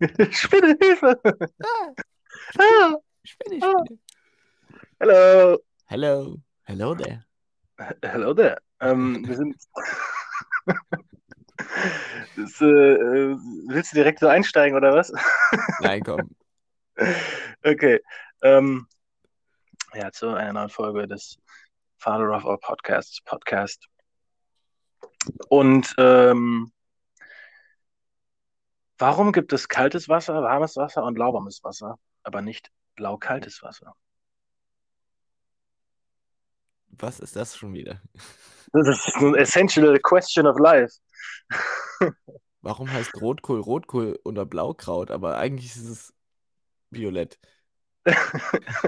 Spinne, Hilfe! Ah, Ah, Spinne, Ah. Spinne. hello! Hello. Hello there. Hello there. Ähm, wir sind. Das, äh, äh, willst du direkt so einsteigen oder was? Nein, komm. Okay. Ähm, ja, zu einer neuen Folge des Father of All Podcasts Podcast. Und ähm, warum gibt es kaltes Wasser, warmes Wasser und lauwarmes Wasser, aber nicht blau-kaltes Wasser? Was ist das schon wieder? Das ist ein essential question of life. Warum heißt Rotkohl Rotkohl oder Blaukraut, aber eigentlich ist es violett?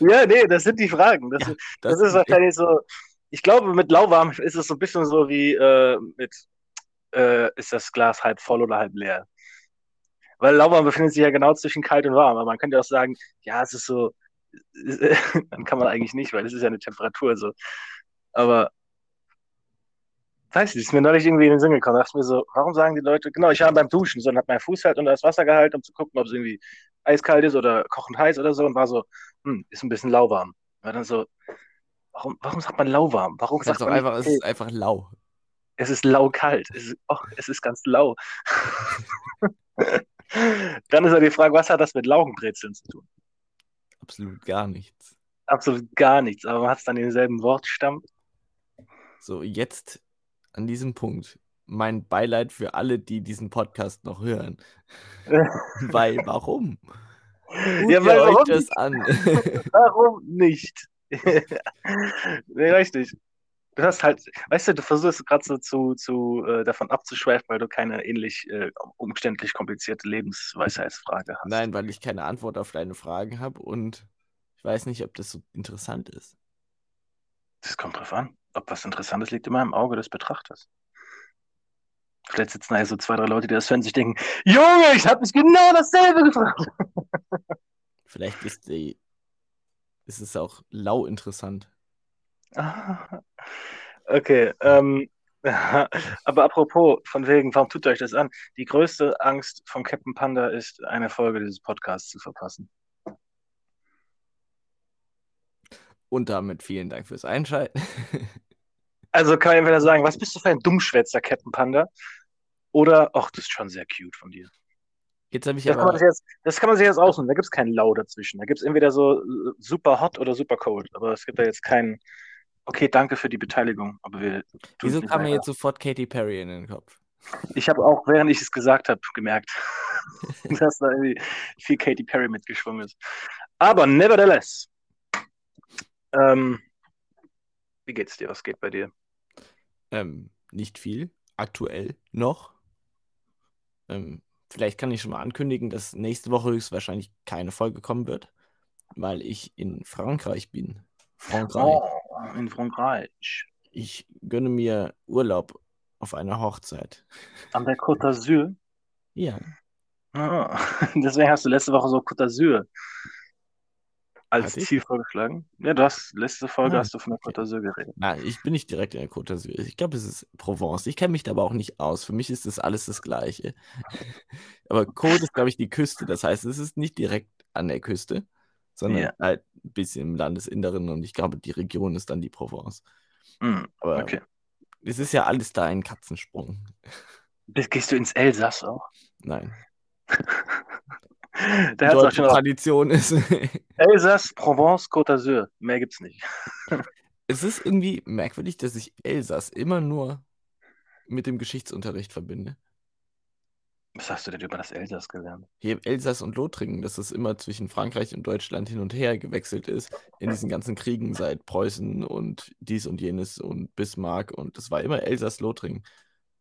Ja, nee, das sind die Fragen. Das, Ja, das, das ist wahrscheinlich so. Ich glaube, mit lauwarm ist es so ein bisschen so wie äh, mit, äh, ist das Glas halb voll oder halb leer? Weil lauwarm befindet sich ja genau zwischen kalt und warm. Aber man könnte auch sagen, ja, es ist so, dann kann man eigentlich nicht, weil es ist ja eine Temperatur so. Aber weiß nicht, ist mir neulich irgendwie in den Sinn gekommen. Da dachte mir so, warum sagen die Leute, genau, ich war beim Duschen, so und hab meinen Fuß halt unter das Wasser gehalten, um zu gucken, ob es irgendwie eiskalt ist oder kochend heiß oder so und war so, hm, ist ein bisschen lauwarm. War dann so, warum, warum sagt man lauwarm? Warum Sag sagt man einfach, es ist einfach lau. es ist laukalt. Es ist, oh, es ist ganz lau. Dann ist ja die Frage, was hat das mit Laugenbrezeln zu tun? Absolut gar nichts. Absolut gar nichts, aber man hat es dann denselben Wortstamm. So, jetzt an diesem Punkt mein Beileid für alle, die diesen Podcast noch hören. Weil, warum? Ja, weil euch warum das nicht? an? Warum nicht? nee, richtig. Du hast halt, weißt du, du versuchst gerade so zu, zu äh, davon abzuschweifen, weil du keine ähnlich äh, umständlich komplizierte Lebensweisheitsfrage hast. Nein, weil ich keine Antwort auf deine Fragen habe und ich weiß nicht, ob das so interessant ist. Das kommt drauf an. Ob was Interessantes liegt immer im Auge des Betrachters. Vielleicht sitzen da ja so zwei, drei Leute, die das hören sich denken, Junge, ich habe mich genau dasselbe gefragt. Vielleicht ist, die, ist es auch lau interessant. Okay, ähm, aber apropos, von wegen, warum tut ihr euch das an? Die größte Angst vom Captain Panda ist, eine Folge dieses Podcasts zu verpassen. Und damit vielen Dank fürs Einschalten. Also kann ich entweder sagen, was bist du für ein Dummschwätzer, Captain Panda? Oder, ach, das ist schon sehr cute von dir. Jetzt habe ich Das kann, man aber, sich jetzt, das kann man sich jetzt aussuchen. Da gibt es keinen Lau dazwischen. Da gibt es entweder so äh, super hot oder super cold. Aber es gibt da jetzt keinen. Okay, danke für die Beteiligung. Aber wir wieso kam mir jetzt sofort Katy Perry in den Kopf? Ich habe auch, während ich es gesagt habe, gemerkt, dass da irgendwie viel Katy Perry mitgeschwungen ist. Aber nevertheless, ähm, wie geht's dir? Was geht bei dir? Ähm, nicht viel, aktuell noch. Ähm, vielleicht kann ich schon mal ankündigen, dass nächste Woche höchstwahrscheinlich keine Folge kommen wird, weil ich in Frankreich bin. Frankreich. Oh, in Frankreich. Ich gönne mir Urlaub auf einer Hochzeit. An der Côte d'Azur. Ja, Ah, deswegen hast du letzte Woche so Côte d'Azur als Hatte ich? Ziel vorgeschlagen. Ja, du hast, letzte Folge Ah, hast du von der Côte d'Azur geredet. nein, ich bin nicht direkt in der Côte d'Azur. Ich glaube, es ist Provence. Ich kenne mich da aber auch nicht aus. Für mich ist das alles das Gleiche. Aber Côte ist, glaube ich, die Küste. Das heißt, es ist nicht direkt an der Küste, sondern Ja. halt ein bisschen im Landesinneren und ich glaube, die Region ist dann die Provence. Hm, Aber okay. es ist ja alles da ein Katzensprung. Bis- Gehst du ins Elsass auch? Nein. Da hat auch schon auch Tradition ist. Elsass, Provence, Côte d'Azur. Mehr gibt's nicht. es ist irgendwie merkwürdig, dass ich Elsass immer nur mit dem Geschichtsunterricht verbinde. Was hast du denn über das Elsass gelernt? Hier Elsass und Lothringen, dass es immer zwischen Frankreich und Deutschland hin und her gewechselt ist in diesen ganzen Kriegen seit Preußen und dies und jenes und Bismarck und das war immer Elsass-Lothringen.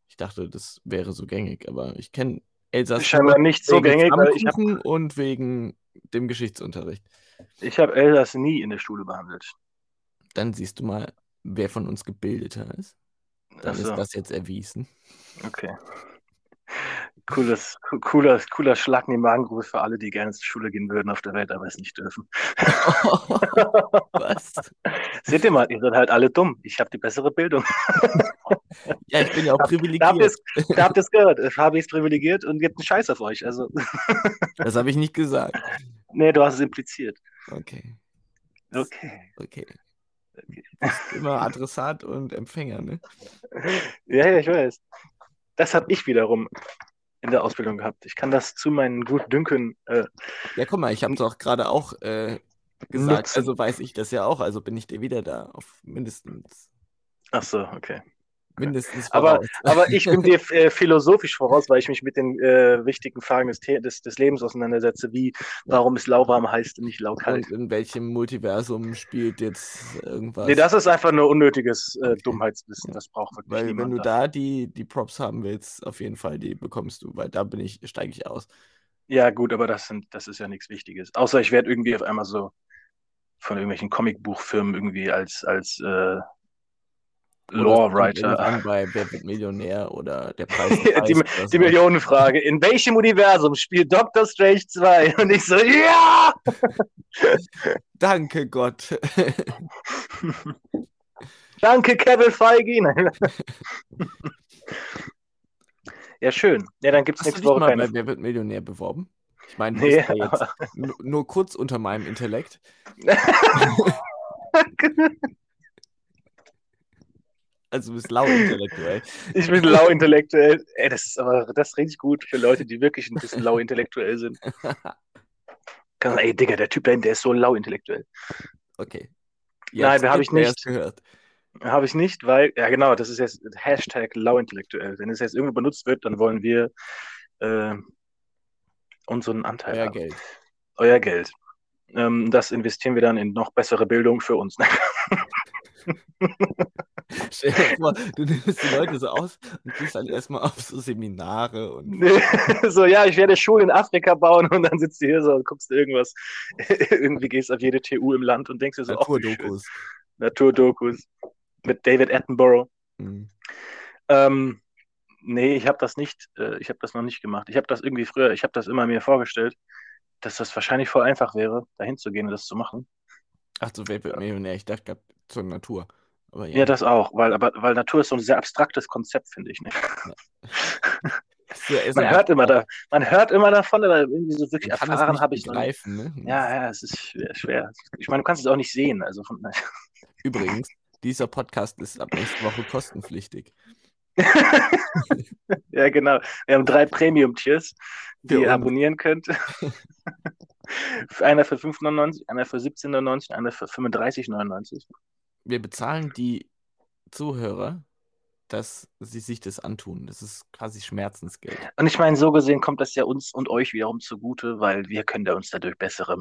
Ich dachte, das wäre so gängig, aber ich kenne Elsass Ist scheinbar nicht so gängig, ich habe Flammkuchen und wegen dem Geschichtsunterricht. ich hab Elsass nie in der Schule behandelt. Dann siehst du mal, wer von uns gebildeter ist. Dann Achso, ist das jetzt erwiesen. okay. Cooles, co- cooler, cooler Schlag in den Magengrube für alle, die gerne zur Schule gehen würden auf der Welt, aber es nicht dürfen. Was? Seht ihr mal, ihr seid halt alle dumm. Ich habe die bessere Bildung. Ja, ich bin ja auch privilegiert. ihr es- da habt ihr es gehört. Fabi ist privilegiert und gibt einen Scheiß auf euch. Also, Das habe ich nicht gesagt. nee, du hast es impliziert. Okay, Okay. okay. Immer Adressat und Empfänger, ne? Ja, ja, ich weiß. Das habe ich wiederum in der Ausbildung gehabt. Ich kann das zu meinen Gutdünken. Äh, Ja, guck mal, ich habe doch gerade auch äh, gesagt, Nutzen. also weiß ich das ja auch, also bin ich dir wieder da auf mindestens, ach so, okay. Mindestens Aber, voraus. aber ich bin dir äh, philosophisch voraus, weil ich mich mit den äh, wichtigen Fragen des, des, des Lebens auseinandersetze, wie warum ist lauwarm heiß und nicht laukalt. Und in welchem Multiversum spielt jetzt irgendwas? Nee, das ist einfach nur unnötiges äh, Dummheitswissen. Das braucht wirklich Weil wenn niemand. du da. die, die Props haben willst, auf jeden Fall, die bekommst du, weil da bin ich, steige ich aus. Ja, gut, aber das, sind, das ist ja nichts Wichtiges. Außer ich werde irgendwie auf einmal so von irgendwelchen Comicbuchfirmen irgendwie als, als äh, Lore-Writer. bei Wer wird Millionär oder der Preis Die- oder Die. Millionenfrage. In welchem Universum spielt Doctor Strange 2? Und ich so, ja! Danke Gott. Danke, Kevin Feige. Nein. ja, schön. Ja, dann Hast du nächste Woche mal keine. bei Wer wird Millionär beworben? Ich meine, Nee, ja jetzt nu- nur kurz unter meinem Intellekt. Also du bist lau intellektuell. ich bin lau intellektuell. Ey, das ist aber das ist richtig gut für Leute, die wirklich ein bisschen lau intellektuell sind. Kann man, ey, Digga, der Typ da hinten, der ist so lau intellektuell. Okay. Nein, wir hab ich nicht. gehört. Habe ich nicht, weil, ja genau, das ist jetzt Hashtag lauintellektuell. Wenn es jetzt irgendwo benutzt wird, dann wollen wir äh, unseren Anteil Euer haben. Geld. Euer Geld. Ähm, das investieren wir dann in noch bessere Bildung für uns. Stell dir vor, du nimmst die Leute so aus und gehst dann erstmal auf so Seminare und so, ja, ich werde Schulen in Afrika bauen und dann sitzt du hier so und guckst irgendwas. Irgendwie gehst auf jede TU im Land und denkst dir so, ach, wie schön. Naturdokus. Naturdokus. Mit David Attenborough. Mhm. Ähm, nee, ich habe das nicht, äh, ich habe das noch nicht gemacht. Ich habe das irgendwie früher, ich habe das immer mir vorgestellt, dass das wahrscheinlich voll einfach wäre, dahin zu gehen und das zu machen. Ach so, wer wird Millionär? Ich dachte zur Natur. Ja. Ja, das auch, weil, aber, weil Natur ist so ein sehr abstraktes Konzept, finde ich. Ne? Ja- Man hört immer da, man hört immer davon, aber irgendwie so wirklich erfahren habe ich noch nicht. begreifen, ne? Ja, ja, es ist schwer, schwer. Ich meine, du kannst es auch nicht sehen. Also von, Übrigens, dieser Podcast ist ab nächste Woche kostenpflichtig. ja, genau. Wir haben drei Premium-Tiers, die ihr abonnieren könnt. einer für 5,99, einer für 17,99, einer für 35,99. Wir bezahlen die Zuhörer, dass sie sich das antun. Das ist quasi Schmerzensgeld. Und ich meine, so gesehen kommt das ja uns und euch wiederum zugute, weil wir können ja uns dadurch bessere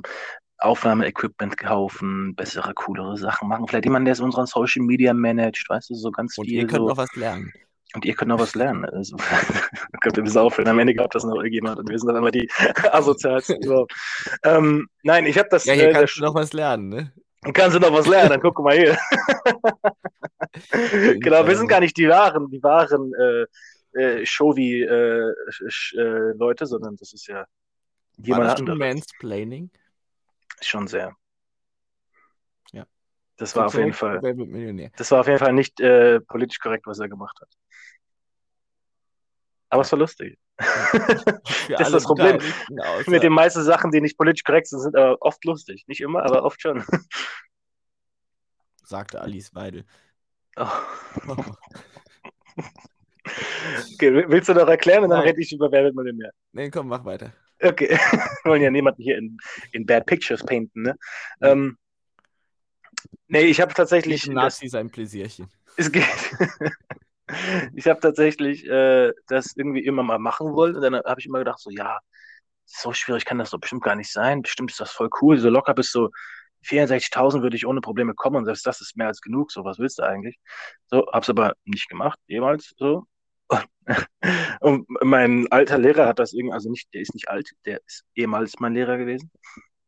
Aufnahmeequipment kaufen, bessere, coolere Sachen machen. Vielleicht jemand, der es unseren Social Media managt, weißt du, so ganz Und viel. ihr könnt so. noch was lernen. Und ihr könnt noch was lernen. Also, Gott, wir müssen aufhören. Am Ende glaubt das noch irgendjemand und wir sind dann immer die asozialsten überhaupt. Ähm, nein, ich habe das. Ja, hier äh, kannst du noch was lernen, ne? Kannst du noch was lernen, dann guck mal hier. genau, wir sind gar nicht die wahren, die wahren äh, äh, Showy äh, äh, sondern das ist ja War jemand das anderes. Mansplaining? Schon sehr. Ja. Das war auf jeden Fall. Das war auf jeden Fall nicht äh, politisch korrekt, was er gemacht hat. Aber es war lustig. Das ist das Problem. Mit den meisten Sachen, die nicht politisch korrekt sind, sind aber oft lustig. Nicht immer, aber oft schon. sagte Alice Weidel. Oh. Okay, willst du noch erklären und dann rede ich über Wer wird Millionär? nee, komm, mach weiter. Okay. Wir wollen ja niemanden hier in, in Bad Pictures painten, ne? Ähm, nee, ich habe tatsächlich. Das, Nazi sein Pläsierchen. es geht. Ich habe tatsächlich äh, das irgendwie immer mal machen wollen und dann habe ich immer gedacht, so, ja, so schwierig kann das doch bestimmt gar nicht sein. Bestimmt ist das voll cool. So locker bis so 64.000 würde ich ohne Probleme kommen und selbst das ist mehr als genug. So, was willst du eigentlich? So, hab's aber nicht gemacht, jemals so. Und mein alter Lehrer hat das irgendwie, also nicht, der ist nicht alt, der ist ehemals mein Lehrer gewesen.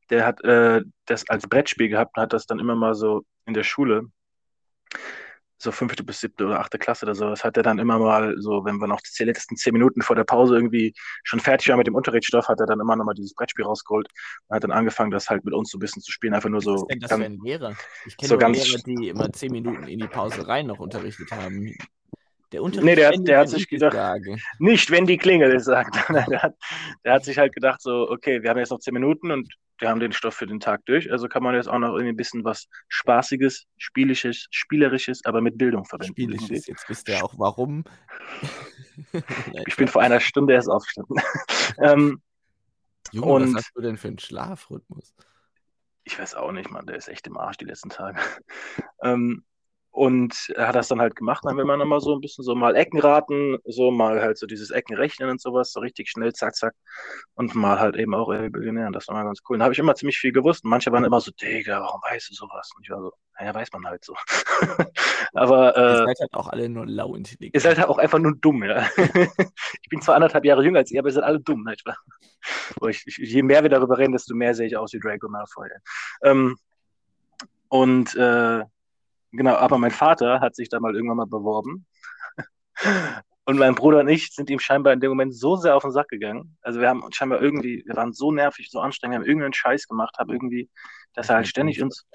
Der hat äh, das als Brettspiel gehabt und hat das dann immer mal so in der Schule so fünfte bis siebte oder achte Klasse oder sowas, hat er dann immer mal so, wenn wir noch die letzten zehn Minuten vor der Pause irgendwie schon fertig waren mit dem Unterrichtsstoff, hat er dann immer noch mal dieses Brettspiel rausgeholt und hat dann angefangen, das halt mit uns so ein bisschen zu spielen, einfach nur so. Ist denn das für ein Lehrer? Ich kenne so ganz- Lehrer, die immer zehn Minuten in die Pause rein noch unterrichtet haben. Der Unterricht Nee, der hat- der hat sich gedacht- sage. Nicht, wenn die Klingel es sagt. Der, hat, der hat sich halt gedacht, so, okay, wir haben jetzt noch zehn Minuten und wir haben den Stoff für den Tag durch, also kann man jetzt auch noch irgendwie ein bisschen was Spaßiges, Spielisches, Spielerisches, aber mit Bildung verbinden. Ist. Jetzt wisst ihr auch, warum. Ich bin vor einer Stunde erst aufgestanden. ähm, Junge, und- was hast du denn für einen Schlafrhythmus? ich weiß auch nicht, Mann, der ist echt im Arsch die letzten Tage. ähm, und er hat das dann halt gemacht, dann will man immer so ein bisschen so mal Ecken raten, so mal halt so dieses Ecken rechnen und sowas, so richtig schnell, zack, zack. Und mal halt eben auch äh, Billionär. Das war mal ganz cool. Da habe ich immer ziemlich viel gewusst. Und manche waren immer so, Digga, warum weißt du sowas? Und ich war so, naja, weiß man halt so. Aber Ihr äh, seid halt auch alle nur lau intelligent. ihr seid halt auch einfach nur dumm, ja. ich bin zwar anderthalb Jahre jünger als ihr, aber ihr seid alle dumm, nicht wahr? Je mehr wir darüber reden, desto mehr sehe ich aus wie Draco Malfoy. Ähm, und äh, genau, aber mein Vater hat sich da mal irgendwann mal beworben. Und mein Bruder und ich sind ihm scheinbar in dem Moment so sehr auf den Sack gegangen. Also wir haben uns scheinbar irgendwie, wir waren so nervig, so anstrengend, wir haben irgendeinen Scheiß gemacht, haben irgendwie, dass er halt ständig uns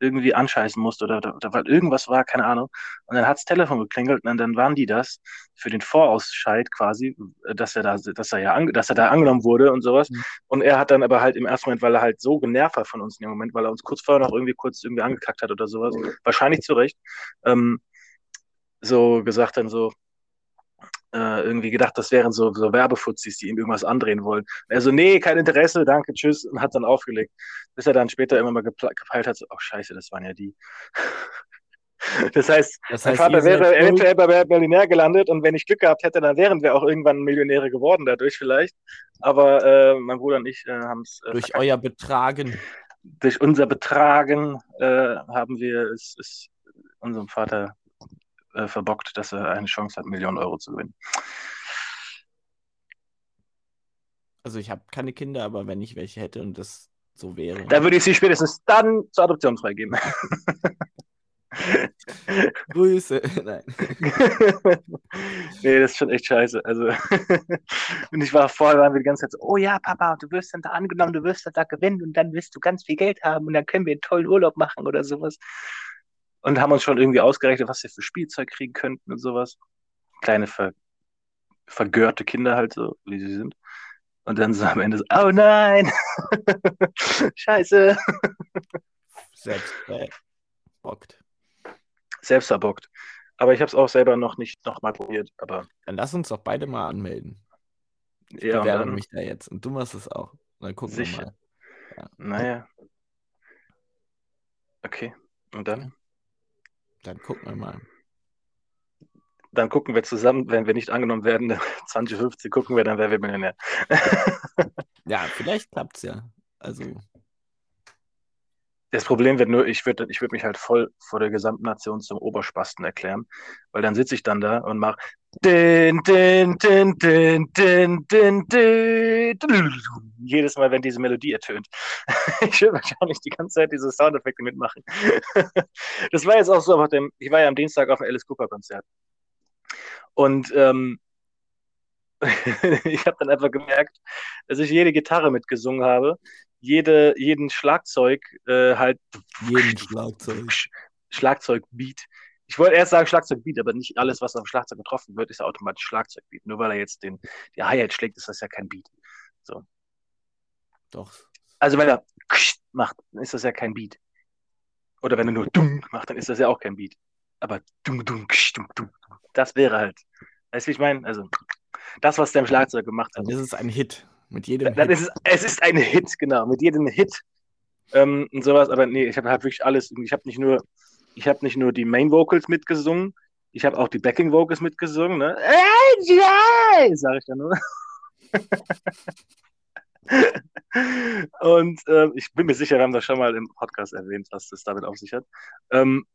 irgendwie anscheißen musste oder, oder, oder weil irgendwas war, keine Ahnung. Und dann hat's Telefon geklingelt und dann waren die das für den Vorausscheid quasi, dass er da, dass er ja, ange, dass er da angenommen wurde und sowas. Mhm. Und er hat dann aber halt im ersten Moment, weil er halt so genervt war von uns in dem Moment, weil er uns kurz vorher noch irgendwie kurz irgendwie angekackt hat oder sowas, wahrscheinlich zu Recht, ähm, so gesagt dann so, äh, irgendwie gedacht, das wären so, so Werbefuzis, die ihm irgendwas andrehen wollen. Er so, nee, kein Interesse, danke, tschüss, und hat dann aufgelegt. Bis er dann später immer mal gepeilt hat, so, oh scheiße, das waren ja die. Das heißt, Das mein heißt, Vater ihr seid wäre eventuell bei Berlinär gelandet und wenn ich Glück gehabt hätte, dann wären wir auch irgendwann Millionäre geworden dadurch vielleicht. Aber äh, mein Bruder und ich äh, haben es äh, durch verkackt. euer Betragen. durch unser Betragen äh, haben wir es, es unserem Vater äh, verbockt, dass er eine Chance hat, Millionen Euro zu gewinnen. Also ich habe keine Kinder, aber wenn ich welche hätte und das so wäre. Da würde ich sie spätestens dann zur Adoption freigeben. Grüße. Nein. nee, das ist schon echt scheiße. Also, und ich war vorher, waren wir die ganze Zeit so, oh ja, Papa, du wirst dann da angenommen, du wirst dann da gewinnen und dann wirst du ganz viel Geld haben und dann können wir einen tollen Urlaub machen oder sowas. Und haben uns schon irgendwie ausgerechnet, was wir für Spielzeug kriegen könnten und sowas. Kleine ver vergörte Kinder halt so, wie sie sind. Und dann so am Ende so, oh nein, scheiße. Selbst äh, bockt. Selbst verbockt. Aber ich habe es auch selber noch nicht noch mal probiert. Aber Dann lass uns doch beide mal anmelden. Ich ja, bewerbe dann, mich da jetzt. Und du machst es auch. Dann gucken Sicher. wir mal. naja. Okay. Und dann? Dann gucken wir mal. Dann gucken wir zusammen, wenn wir nicht angenommen werden, 2050 gucken wir, dann wer wir Millionär. Ja, vielleicht klappt es ja. Also, Das Problem wird nur, ich würde ich würd mich halt voll vor der gesamten Nation zum Oberspasten erklären, weil dann sitze ich dann da und mache Din, din, din, Jedes Mal, wenn diese Melodie ertönt. ich will wahrscheinlich die ganze Zeit diese Soundeffekte mitmachen. das war jetzt auch so, dem, ich war ja am Dienstag auf dem Alice Cooper Konzert. Und ähm, ich habe dann einfach gemerkt, dass ich jede Gitarre mitgesungen habe, jede, jeden Schlagzeug äh, halt. Jeden Schlagzeug. Schlagzeugbeat ich wollte erst sagen Schlagzeugbeat, aber nicht alles, was am Schlagzeug getroffen wird, ist ja automatisch Schlagzeugbeat. Nur weil er jetzt den, die Hi-Hat schlägt, ist das ja kein Beat. Doch. Also wenn er macht, dann ist das ja kein Beat. Oder wenn er nur dumm macht, dann ist das ja auch kein Beat. Aber dumm, dumm, dumm, dumm, das wäre halt. Weißt du, wie ich meine? Also, das, was der im Schlagzeug gemacht hat. Dann ist es ein Hit. Mit jedem Dann Hit. ist es, es ist ein Hit, genau, mit jedem Hit ähm, und sowas. Aber nee, ich habe halt wirklich alles. Ich habe nicht nur, ich habe nicht nur die Main Vocals mitgesungen, ich habe auch die Backing Vocals mitgesungen. Ne? AJ, sage ich dann nur. und ähm, ich bin mir sicher, wir haben das schon mal im Podcast erwähnt, was das damit auf sich hat. Ähm,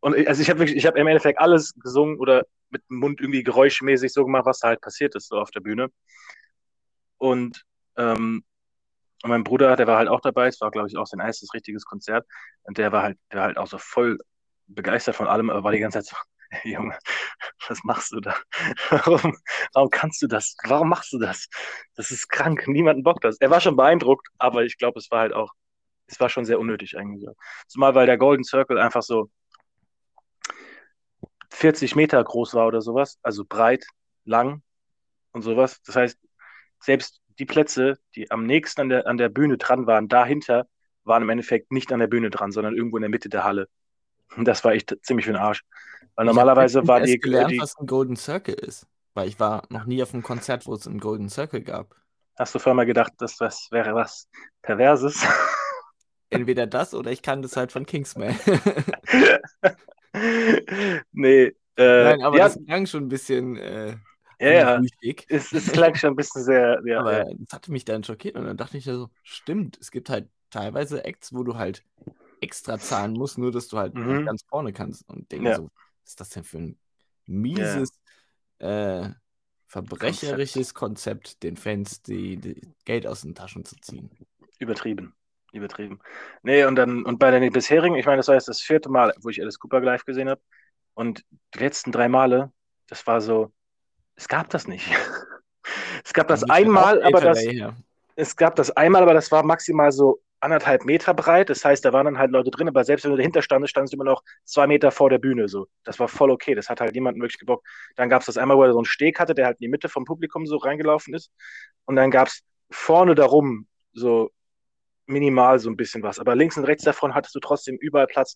und ich, also ich habe ich habe im Endeffekt alles gesungen oder mit dem Mund irgendwie geräuschmäßig so gemacht, was da halt passiert ist, so auf der Bühne. Und ähm, und mein Bruder, der war halt auch dabei, es war, glaube ich, auch sein erstes richtiges Konzert. Und der war halt, der war halt auch so voll begeistert von allem, aber war die ganze Zeit so, hey, Junge, was machst du da? Warum, warum kannst du das? Warum machst du das? Das ist krank, niemanden bockt das. Er war schon beeindruckt, aber ich glaube, es war halt auch, es war schon sehr unnötig eigentlich. Zumal, weil der Golden Circle einfach so 40 Meter groß war oder sowas, also breit, lang und sowas. Das heißt, selbst die Plätze, die am nächsten an der, an der Bühne dran waren, dahinter, waren im Endeffekt nicht an der Bühne dran, sondern irgendwo in der Mitte der Halle. Das war echt ziemlich für den Arsch. Weil normalerweise war die. gelernt, die, was ein Golden Circle ist. Weil ich war noch nie auf einem Konzert, wo es einen Golden Circle gab. Hast du vorher mal gedacht, das was wäre was Perverses? Entweder das oder ich kann das halt von Kingsman. nee. Äh, Nein, aber ja, das klang schon ein bisschen. Äh, ja, ja. Es, es klang schon ein bisschen sehr. Ja, aber ja. das hatte mich dann schockiert und dann dachte ich ja so: Stimmt, es gibt halt teilweise Acts, wo du halt extra zahlen musst, nur dass du halt mhm. ganz vorne kannst. Und denke ja. so: Was ist das denn für ein mieses, äh, verbrecherisches Konzept. Konzept, den Fans die, die Geld aus den Taschen zu ziehen? Übertrieben übertrieben. Nee, und dann, und bei den bisherigen, ich meine, das war jetzt das vierte Mal, wo ich Alice Cooper live gesehen habe. Und die letzten drei Male, das war so, es gab das nicht. es gab das einmal, aber das, es gab das einmal, aber das war maximal so anderthalb Meter breit. Das heißt, da waren dann halt Leute drin, aber selbst wenn du dahinter standest, standest du immer noch zwei Meter vor der Bühne. So. Das war voll okay. Das hat halt niemanden wirklich gebockt. Dann gab es das einmal, wo er so einen Steg hatte, der halt in die Mitte vom Publikum so reingelaufen ist. Und dann gab es vorne darum so minimal so ein bisschen was. Aber links und rechts davon hattest du trotzdem überall Platz.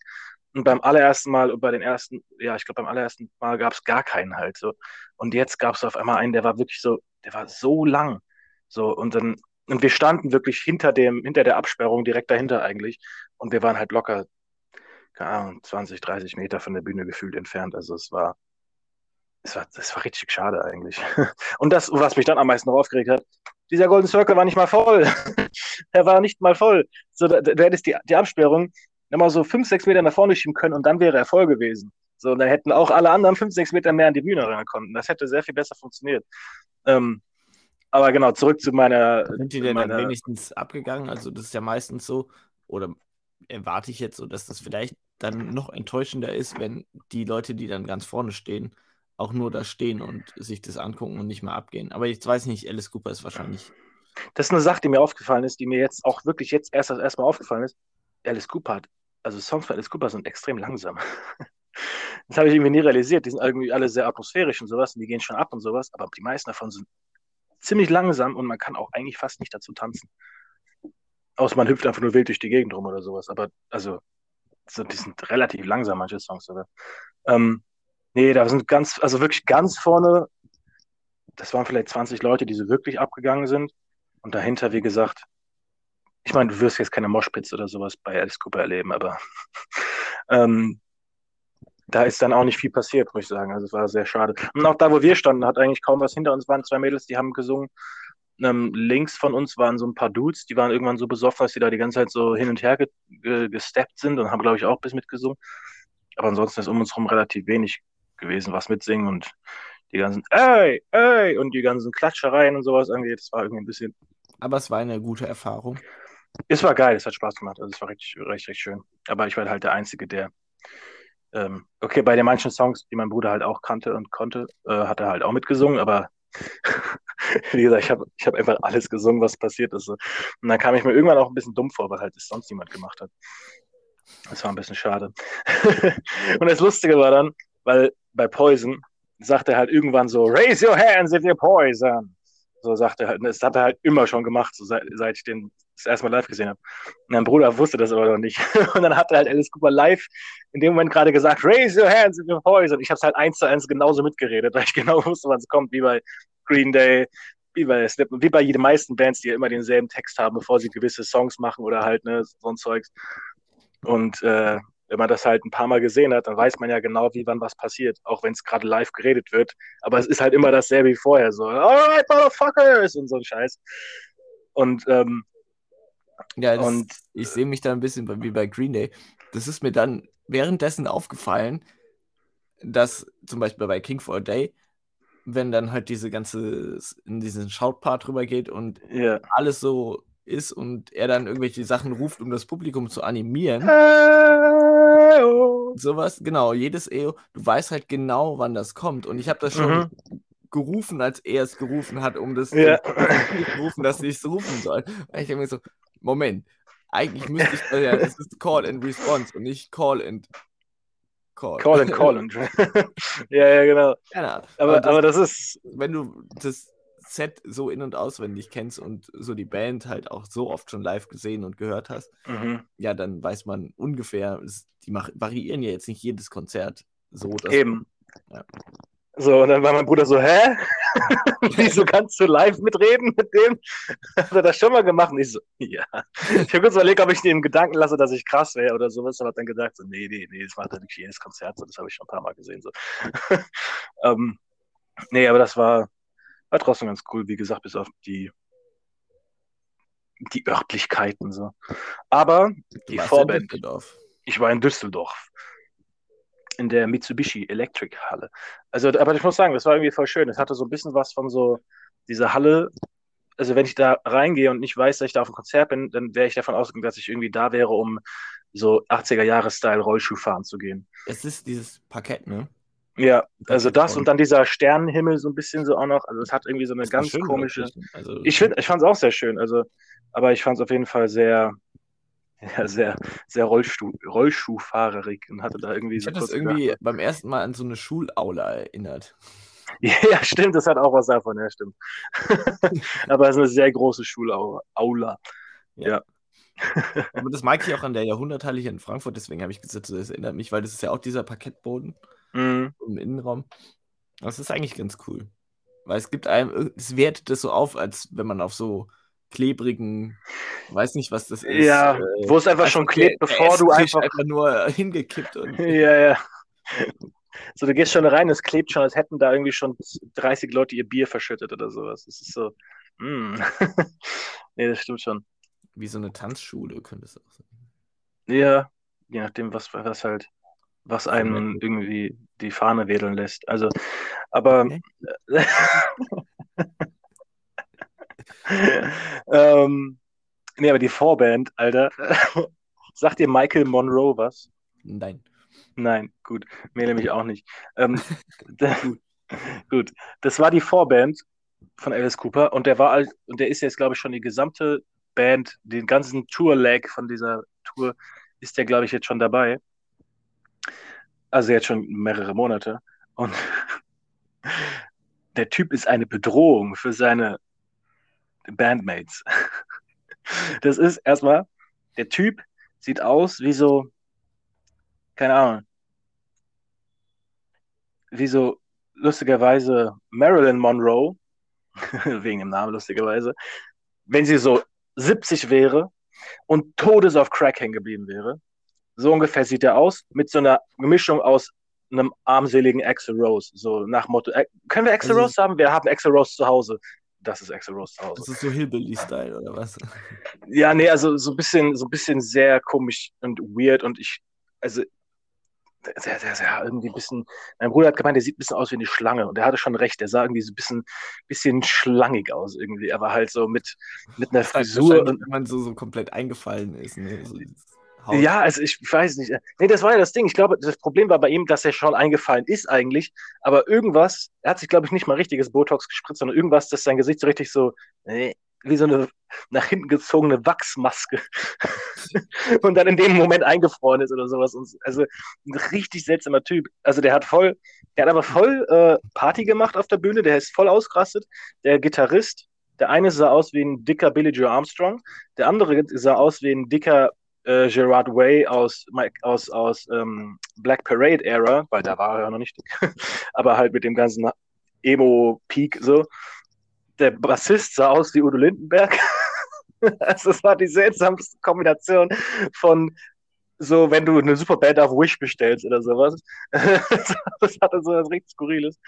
Und beim allerersten Mal und bei den ersten, ja, ich glaube, beim allerersten Mal gab es gar keinen halt so. Und jetzt gab es auf einmal einen, der war wirklich so, der war so lang. So, und dann, und wir standen wirklich hinter dem, hinter der Absperrung, direkt dahinter eigentlich. Und wir waren halt locker, keine Ahnung, 20, 30 Meter von der Bühne gefühlt entfernt. Also es war, es war, das war richtig schade eigentlich. Und das, was mich dann am meisten noch aufgeregt hat, dieser Golden Circle war nicht mal voll. er war nicht mal voll. So, da, du hättest die, die Absperrung nochmal so fünf, sechs Meter nach vorne schieben können und dann wäre er voll gewesen. So, dann hätten auch alle anderen fünf, sechs Meter mehr an die Bühne rankommen. Das hätte sehr viel besser funktioniert. Ähm, aber genau, zurück zu meiner. Sind die denn meiner... dann wenigstens abgegangen? Also, das ist ja meistens so, oder erwarte ich jetzt so, dass das vielleicht dann noch enttäuschender ist, wenn die Leute, die dann ganz vorne stehen, auch nur da stehen und sich das angucken und nicht mal abgehen. Aber ich weiß nicht, Alice Cooper ist wahrscheinlich. Das ist eine Sache, die mir aufgefallen ist, die mir jetzt auch wirklich jetzt erst erstmal aufgefallen ist. Alice Cooper hat, also Songs von Alice Cooper sind extrem langsam. das habe ich irgendwie nie realisiert. Die sind irgendwie alle sehr atmosphärisch und sowas und die gehen schon ab und sowas, aber die meisten davon sind ziemlich langsam und man kann auch eigentlich fast nicht dazu tanzen. Außer man hüpft einfach nur wild durch die Gegend rum oder sowas. Aber also, so, die sind relativ langsam, manche Songs. Aber, ähm, Nee, da sind ganz, also wirklich ganz vorne, das waren vielleicht 20 Leute, die so wirklich abgegangen sind. Und dahinter, wie gesagt, ich meine, du wirst jetzt keine Moshpits oder sowas bei Alice Cooper erleben, aber ähm, da ist dann auch nicht viel passiert, muss ich sagen. Also es war sehr schade. Und auch da, wo wir standen, hat eigentlich kaum was hinter uns waren zwei Mädels, die haben gesungen. Ähm, links von uns waren so ein paar Dudes, die waren irgendwann so besoffen, dass sie da die ganze Zeit so hin und her ge ge gesteppt sind und haben, glaube ich, auch bis mitgesungen. Aber ansonsten ist um uns herum relativ wenig gewesen, was mitsingen und die ganzen ey, ey und die ganzen Klatschereien und sowas angeht. Das war irgendwie ein bisschen. Aber es war eine gute Erfahrung. Es war geil, es hat Spaß gemacht. Also es war richtig, richtig, richtig schön. Aber ich war halt der Einzige, der. Ähm, okay, bei den manchen Songs, die mein Bruder halt auch kannte und konnte, äh, hat er halt auch mitgesungen, aber wie gesagt, ich habe ich hab einfach alles gesungen, was passiert ist. Und dann kam ich mir irgendwann auch ein bisschen dumm vor, weil halt das sonst niemand gemacht hat. Das war ein bisschen schade. und das Lustige war dann, weil bei Poison sagt er halt irgendwann so, raise your hands if you're poison. So sagt er halt, das hat er halt immer schon gemacht, so seit, seit ich den das erste Mal live gesehen habe. Und mein Bruder wusste das aber noch nicht. Und dann hat er halt Alice Cooper live in dem Moment gerade gesagt, raise your hands if you're poison. Ich habe es halt eins zu eins genauso mitgeredet, weil ich genau wusste, wann es kommt, wie bei Green Day, wie bei Slip, wie bei den meisten Bands, die ja immer denselben Text haben, bevor sie gewisse Songs machen oder halt ne, so ein Zeugs. Und äh, wenn man das halt ein paar Mal gesehen hat, dann weiß man ja genau, wie wann was passiert, auch wenn es gerade live geredet wird. Aber es ist halt immer dasselbe wie vorher, so, alright, motherfuckers und so ein Scheiß. Und, ähm, ja, das, und ich sehe mich da ein bisschen wie bei Green Day. Das ist mir dann währenddessen aufgefallen, dass zum Beispiel bei King for a Day, wenn dann halt diese ganze, in diesen Shout-Part drüber geht und yeah. alles so ist und er dann irgendwelche Sachen ruft, um das Publikum zu animieren, sowas, genau, jedes EO, du weißt halt genau, wann das kommt. Und ich habe das schon Mhm. gerufen, als er es gerufen hat, um das Ja. gerufen, dass ich es rufen soll. Und ich denke mir so, Moment, eigentlich müsste ich, äh, ja, es ist Call and Response und nicht Call and Call. Call and Call and. ja, ja, genau. Keine Ahnung. Aber, das, aber das ist. wenn du das Set so in- und auswendig kennst und so die Band halt auch so oft schon live gesehen und gehört hast, Mhm. ja, dann weiß man ungefähr, die variieren ja jetzt nicht jedes Konzert so. Dass Eben. Ja. So, und dann war mein Bruder so, hä? Wieso kannst du live mitreden mit dem? Hat er das schon mal gemacht? Und ich so, ja. Ich habe kurz überlegt, ob ich den Gedanken lasse, dass ich krass wäre oder sowas, aber hab dann gedacht, so, nee, nee, nee, das er nicht jedes Konzert, so, das habe ich schon ein paar Mal gesehen. So. ähm, nee, aber das war, war trotzdem ganz cool, wie gesagt, bis auf die, die Örtlichkeiten. So. Aber Du die Vorband. Ich war in Düsseldorf. In der Mitsubishi Electric Halle. Also, aber ich muss sagen, das war irgendwie voll schön. Es hatte so ein bisschen was von so dieser Halle. Also, wenn ich da reingehe und nicht weiß, dass ich da auf einem Konzert bin, dann wäre ich davon ausgegangen, dass ich irgendwie da wäre, um so 80er-Jahre-Style Rollschuh fahren zu gehen. Es ist dieses Parkett, ne? Ja, also das und dann dieser Sternenhimmel so ein bisschen so auch noch. Also, es hat irgendwie so eine ganz schön, komische. Also, Ich ich fand es auch sehr schön. Also, aber ich fand es auf jeden Fall sehr, ja, sehr, sehr Rollstuhl, Rollschuhfahrerig und hatte da irgendwie ich so habe das kurz gedacht, irgendwie beim ersten Mal an so eine Schulaula erinnert. Ja, stimmt, das hat auch was davon, ja, stimmt. Aber es ist eine sehr große Schulaula. Aula. Aber das mag ich auch an der Jahrhunderthalle hier in Frankfurt, deswegen habe ich gesagt, das erinnert mich, weil das ist ja auch dieser Parkettboden Mhm. im Innenraum. Das ist eigentlich ganz cool. Weil es gibt einem, es wertet das so auf, als wenn man auf so klebrigen, weiß nicht, was das ist. Ja, äh, wo es einfach schon klebt, bevor du Esstisch einfach. nur hingekippt und Ja, ja. So, du gehst schon rein, es klebt schon, als hätten da irgendwie schon 30 Leute ihr Bier verschüttet oder sowas. Das ist so. Mm. nee, das stimmt schon. wie so eine Tanzschule könnte es auch sein. Ja, je nachdem, was, was halt, was einem irgendwie die Fahne wedeln lässt. Also, aber. Okay. ähm, nee, aber die Vorband, Alter. Sagt dir Michael Monroe was? Nein. Nein, gut. Mir nämlich auch nicht. Ähm, gut. gut. Das war die Vorband von Alice Cooper und der war alt, und der ist jetzt, glaube ich, schon die gesamte Band, den ganzen Tour-Leg von dieser Tour ist der, glaube ich, jetzt schon dabei. Also jetzt schon mehrere Monate. Und der Typ ist eine Bedrohung für seine Bandmates. Das ist erstmal, der Typ sieht aus wie so, keine Ahnung, wie so lustigerweise Marilyn Monroe, wegen dem Namen lustigerweise, wenn sie so 70 wäre und todes auf Crack hängen geblieben wäre. So ungefähr sieht er aus, mit so einer Mischung aus einem armseligen Axel Rose. So nach Motto, äh, können wir Axel Also- Rose haben? Wir haben Axel Rose zu Hause. Das ist Axel Rose zu Hause. Das ist so Hillbilly-Style oder was? Ja, nee, also so ein bisschen, so ein bisschen sehr komisch und weird und ich, also sehr, sehr, sehr irgendwie ein bisschen. Mein Bruder hat gemeint, der sieht ein bisschen aus wie eine Schlange und er hatte schon recht, der sah irgendwie so ein bisschen, bisschen schlangig aus irgendwie, aber halt so mit, mit einer Frisur und wenn man so, so komplett eingefallen ist. Ne? So Haut. Ja, also ich weiß nicht. Nee, das war ja das Ding. Ich glaube, das Problem war bei ihm, dass er schon eingefallen ist eigentlich, aber irgendwas, er hat sich, glaube ich, nicht mal richtiges Botox gespritzt, sondern irgendwas, dass sein Gesicht so richtig so, äh, wie so eine nach hinten gezogene Wachsmaske und dann in dem Moment eingefroren ist oder sowas. Und, also ein richtig seltsamer Typ. Also der hat voll, der hat aber voll äh, Party gemacht auf der Bühne, der ist voll ausgerastet. Der Gitarrist, der eine sah aus wie ein dicker Billy Joe Armstrong, der andere sah aus wie ein dicker äh, Gerard Way aus, aus, aus ähm, Black Parade Era, weil da war er ja noch nicht, aber halt mit dem ganzen Emo-Peak so. Der Bassist sah aus wie Udo Lindenberg. also es war die seltsamste Kombination von so, wenn du eine Superband auf Wish bestellst oder sowas. das hatte so was richtig Skurriles.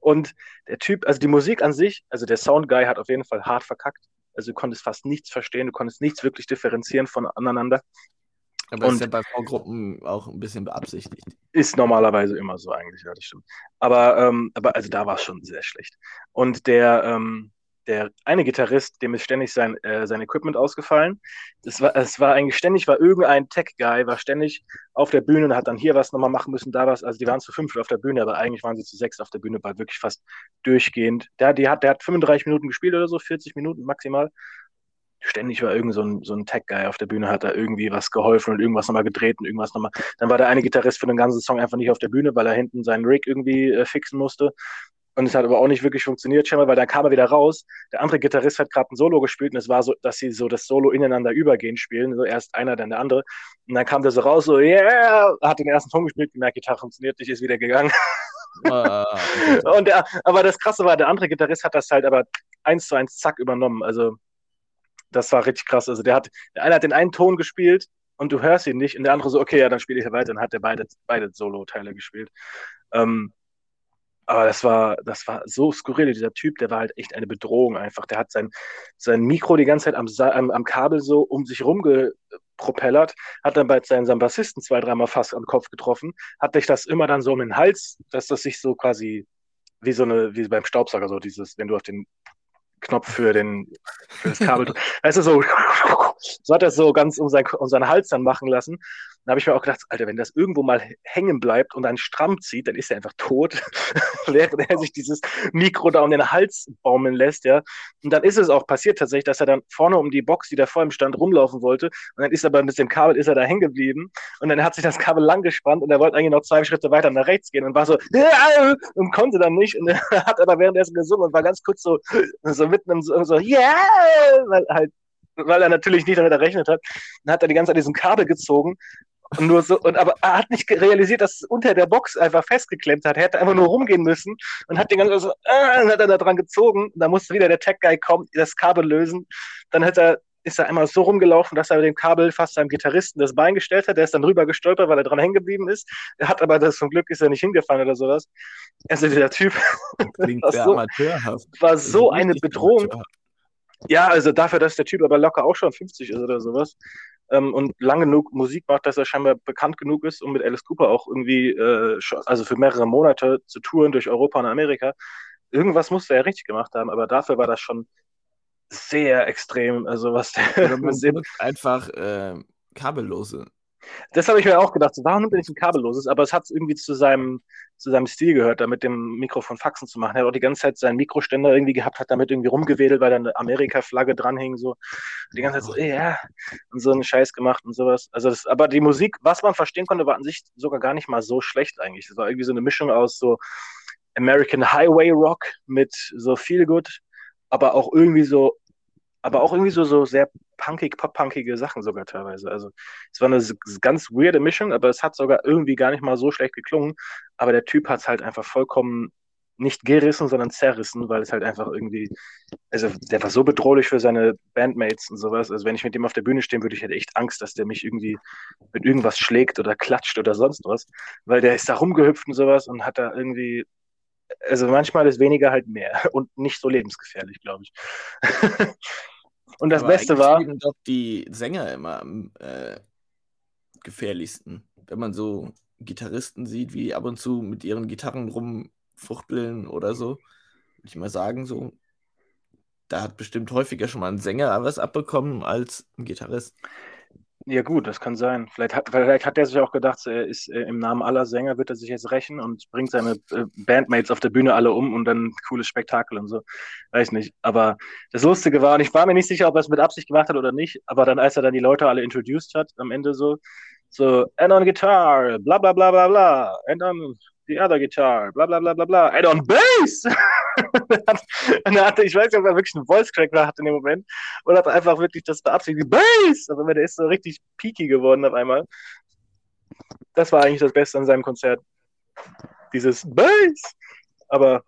Und der Typ, also die Musik an sich, also der Soundguy hat auf jeden Fall hart verkackt. Also du konntest fast nichts verstehen, du konntest nichts wirklich differenzieren voneinander. Aber das Und- ist ja bei V-Gruppen auch ein bisschen beabsichtigt. Ist normalerweise immer so eigentlich, ja, das stimmt. Aber, ähm, aber also da war es schon sehr schlecht. Und der, ähm, der eine Gitarrist, dem ist ständig sein, äh, sein Equipment ausgefallen. Es war, es war eigentlich ständig, war irgendein Tech-Guy, war ständig auf der Bühne und hat dann hier was nochmal machen müssen, da was. Also die waren zu fünf auf der Bühne, aber eigentlich waren sie zu sechs auf der Bühne, war wirklich fast durchgehend. Der, die hat, der hat 35 Minuten gespielt oder so, 40 Minuten maximal. Ständig war irgend so ein, so ein Tech-Guy auf der Bühne, hat da irgendwie was geholfen und irgendwas nochmal gedreht und irgendwas nochmal. Dann war der eine Gitarrist für den ganzen Song einfach nicht auf der Bühne, weil er hinten seinen Rig irgendwie äh, fixen musste. Und es hat aber auch nicht wirklich funktioniert, scheinbar, weil dann kam er wieder raus. Der andere Gitarrist hat gerade ein Solo gespielt und es war so, dass sie so das Solo ineinander übergehend spielen. So erst einer, dann der andere. Und dann kam der so raus, so, yeah, hat den ersten Ton gespielt, gemerkt, Gitarre funktioniert nicht, ist wieder gegangen. Ah, und der, aber das Krasse war, der andere Gitarrist hat das halt aber eins zu eins zack übernommen. Also, das war richtig krass. Also, der hat, der eine hat den einen Ton gespielt und du hörst ihn nicht und der andere so, okay, ja, dann spiele ich weiter. Dann hat er beide, beide Solo-Teile gespielt. Ähm, aber das war, das war so skurril. Dieser Typ, der war halt echt eine Bedrohung einfach. Der hat sein, sein Mikro die ganze Zeit am, am, am Kabel so um sich rumgepropellert, hat dann bei seinen, seinem Bassisten zwei, dreimal fast am Kopf getroffen, hat sich das immer dann so um den Hals, dass das sich so quasi wie so eine, wie beim Staubsauger, so dieses, wenn du auf den Knopf für, den, für das Kabel. weißt du, so, so hat er es so ganz um, sein, um seinen Hals dann machen lassen. Dann habe ich mir auch gedacht, Alter, wenn das irgendwo mal hängen bleibt und dann stramm zieht, dann ist er einfach tot, während er sich dieses Mikro da um den Hals baumeln lässt, ja. Und dann ist es auch passiert tatsächlich, dass er dann vorne um die Box, die da vor ihm stand, rumlaufen wollte. Und dann ist er aber mit dem Kabel ist er da hängen geblieben. Und dann hat sich das Kabel lang gespannt und er wollte eigentlich noch zwei Schritte weiter nach rechts gehen und war so, und konnte dann nicht. Und er hat aber währenddessen gesungen und war ganz kurz so, so mitten im so, so yeah, weil halt weil er natürlich nicht damit errechnet hat. Dann hat er die ganze Zeit diesen Kabel gezogen und nur so, und aber er hat nicht realisiert, dass es unter der Box einfach festgeklemmt hat. Er hätte einfach nur rumgehen müssen und hat den ganzen so, äh, hat er da dran gezogen. Da musste wieder der Tech-Guy kommen, das Kabel lösen. Dann hat er, ist er einmal so rumgelaufen, dass er mit dem Kabel fast seinem Gitarristen das Bein gestellt hat. Der ist dann rüber gestolpert, weil er dran hängen geblieben ist. Er hat aber das zum Glück ist er nicht hingefallen oder sowas. Also der Typ Klingt war, so, amateurhaft. war so eine Bedrohung. Ja, also dafür, dass der Typ aber locker auch schon 50 ist oder sowas, ähm, und lang genug Musik macht, dass er scheinbar bekannt genug ist, um mit Alice Cooper auch irgendwie, äh, also für mehrere Monate zu touren durch Europa und Amerika. Irgendwas musste er richtig gemacht haben, aber dafür war das schon sehr extrem. Also was der man einfach äh, kabellose das habe ich mir auch gedacht. Warum nimmt er nicht ein kabelloses? Aber es hat irgendwie zu seinem, zu seinem Stil gehört, da mit dem Mikrofon Faxen zu machen. Er hat auch die ganze Zeit seinen Mikroständer irgendwie gehabt, hat damit irgendwie rumgewedelt, weil da eine Amerika-Flagge dranhing. So. Die ganze Zeit so, ja, yeah, und so einen Scheiß gemacht und sowas. Also das, aber die Musik, was man verstehen konnte, war an sich sogar gar nicht mal so schlecht eigentlich. Das war irgendwie so eine Mischung aus so American Highway Rock mit so viel gut, aber auch irgendwie so aber auch irgendwie so, so sehr punkig, pop-punkige Sachen sogar teilweise. Also es war eine ganz weirde Mischung, aber es hat sogar irgendwie gar nicht mal so schlecht geklungen. Aber der Typ hat es halt einfach vollkommen nicht gerissen, sondern zerrissen, weil es halt einfach irgendwie, also der war so bedrohlich für seine Bandmates und sowas. Also wenn ich mit dem auf der Bühne stehe, würde ich halt echt Angst, dass der mich irgendwie mit irgendwas schlägt oder klatscht oder sonst was, weil der ist da rumgehüpft und sowas und hat da irgendwie, also manchmal ist weniger halt mehr und nicht so lebensgefährlich, glaube ich. Und das Aber Beste war. sind doch die Sänger immer am äh, gefährlichsten. Wenn man so Gitarristen sieht, wie ab und zu mit ihren Gitarren rumfuchteln oder so, würde ich mal sagen, so. Da hat bestimmt häufiger schon mal ein Sänger was abbekommen als ein Gitarrist. Ja, gut, das kann sein. Vielleicht hat, vielleicht hat er sich auch gedacht, er ist äh, im Namen aller Sänger, wird er sich jetzt rächen und bringt seine äh, Bandmates auf der Bühne alle um und dann cooles Spektakel und so. Weiß nicht. Aber das Lustige war, und ich war mir nicht sicher, ob er es mit Absicht gemacht hat oder nicht, aber dann, als er dann die Leute alle introduced hat, am Ende so, so, and on guitar, bla bla bla bla bla, and on the other guitar, bla bla bla bla bla, and on bass! und er hatte, ich weiß nicht, ob er wirklich einen Voice Crack hat in dem Moment oder er einfach wirklich das beabsichtigt, Bass! Aber der ist so richtig peaky geworden auf einmal. Das war eigentlich das Beste an seinem Konzert. Dieses Bass! Aber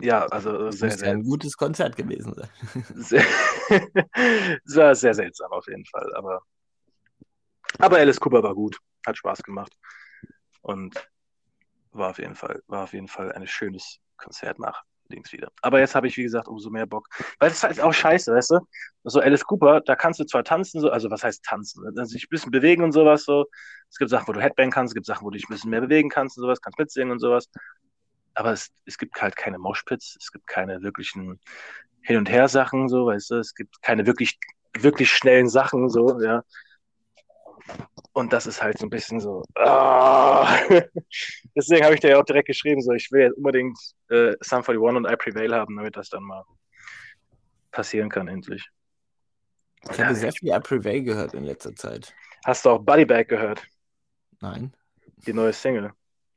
ja, also sehr, sehr. ein gutes Konzert gewesen sein. Sehr, sehr seltsam auf jeden Fall. Aber, aber Alice Cooper war gut, hat Spaß gemacht. Und war auf jeden Fall, war auf jeden Fall ein schönes Konzert nach links wieder. Aber jetzt habe ich, wie gesagt, umso mehr Bock. Weil es ist halt auch scheiße, weißt du? So Alice Cooper, da kannst du zwar tanzen, so, also was heißt tanzen? Also sich ein bisschen bewegen und sowas so. Es gibt Sachen, wo du Headbang kannst, es gibt Sachen, wo du dich ein bisschen mehr bewegen kannst und sowas, kannst mitsingen und sowas. aber es, es gibt halt keine Moshpits, es gibt keine wirklichen Hin- und Her-Sachen, so, weißt du, es gibt keine wirklich, wirklich schnellen Sachen, so, ja. Und das ist halt so ein bisschen so. ah. Deswegen habe ich dir ja auch direkt geschrieben, so ich will jetzt unbedingt äh, Sum 41 und I Prevail haben, damit das dann mal passieren kann, endlich. Ich habe sehr viel I Prevail gehört in letzter Zeit. Hast du auch Buddy Bag gehört? Nein, Die neue Single.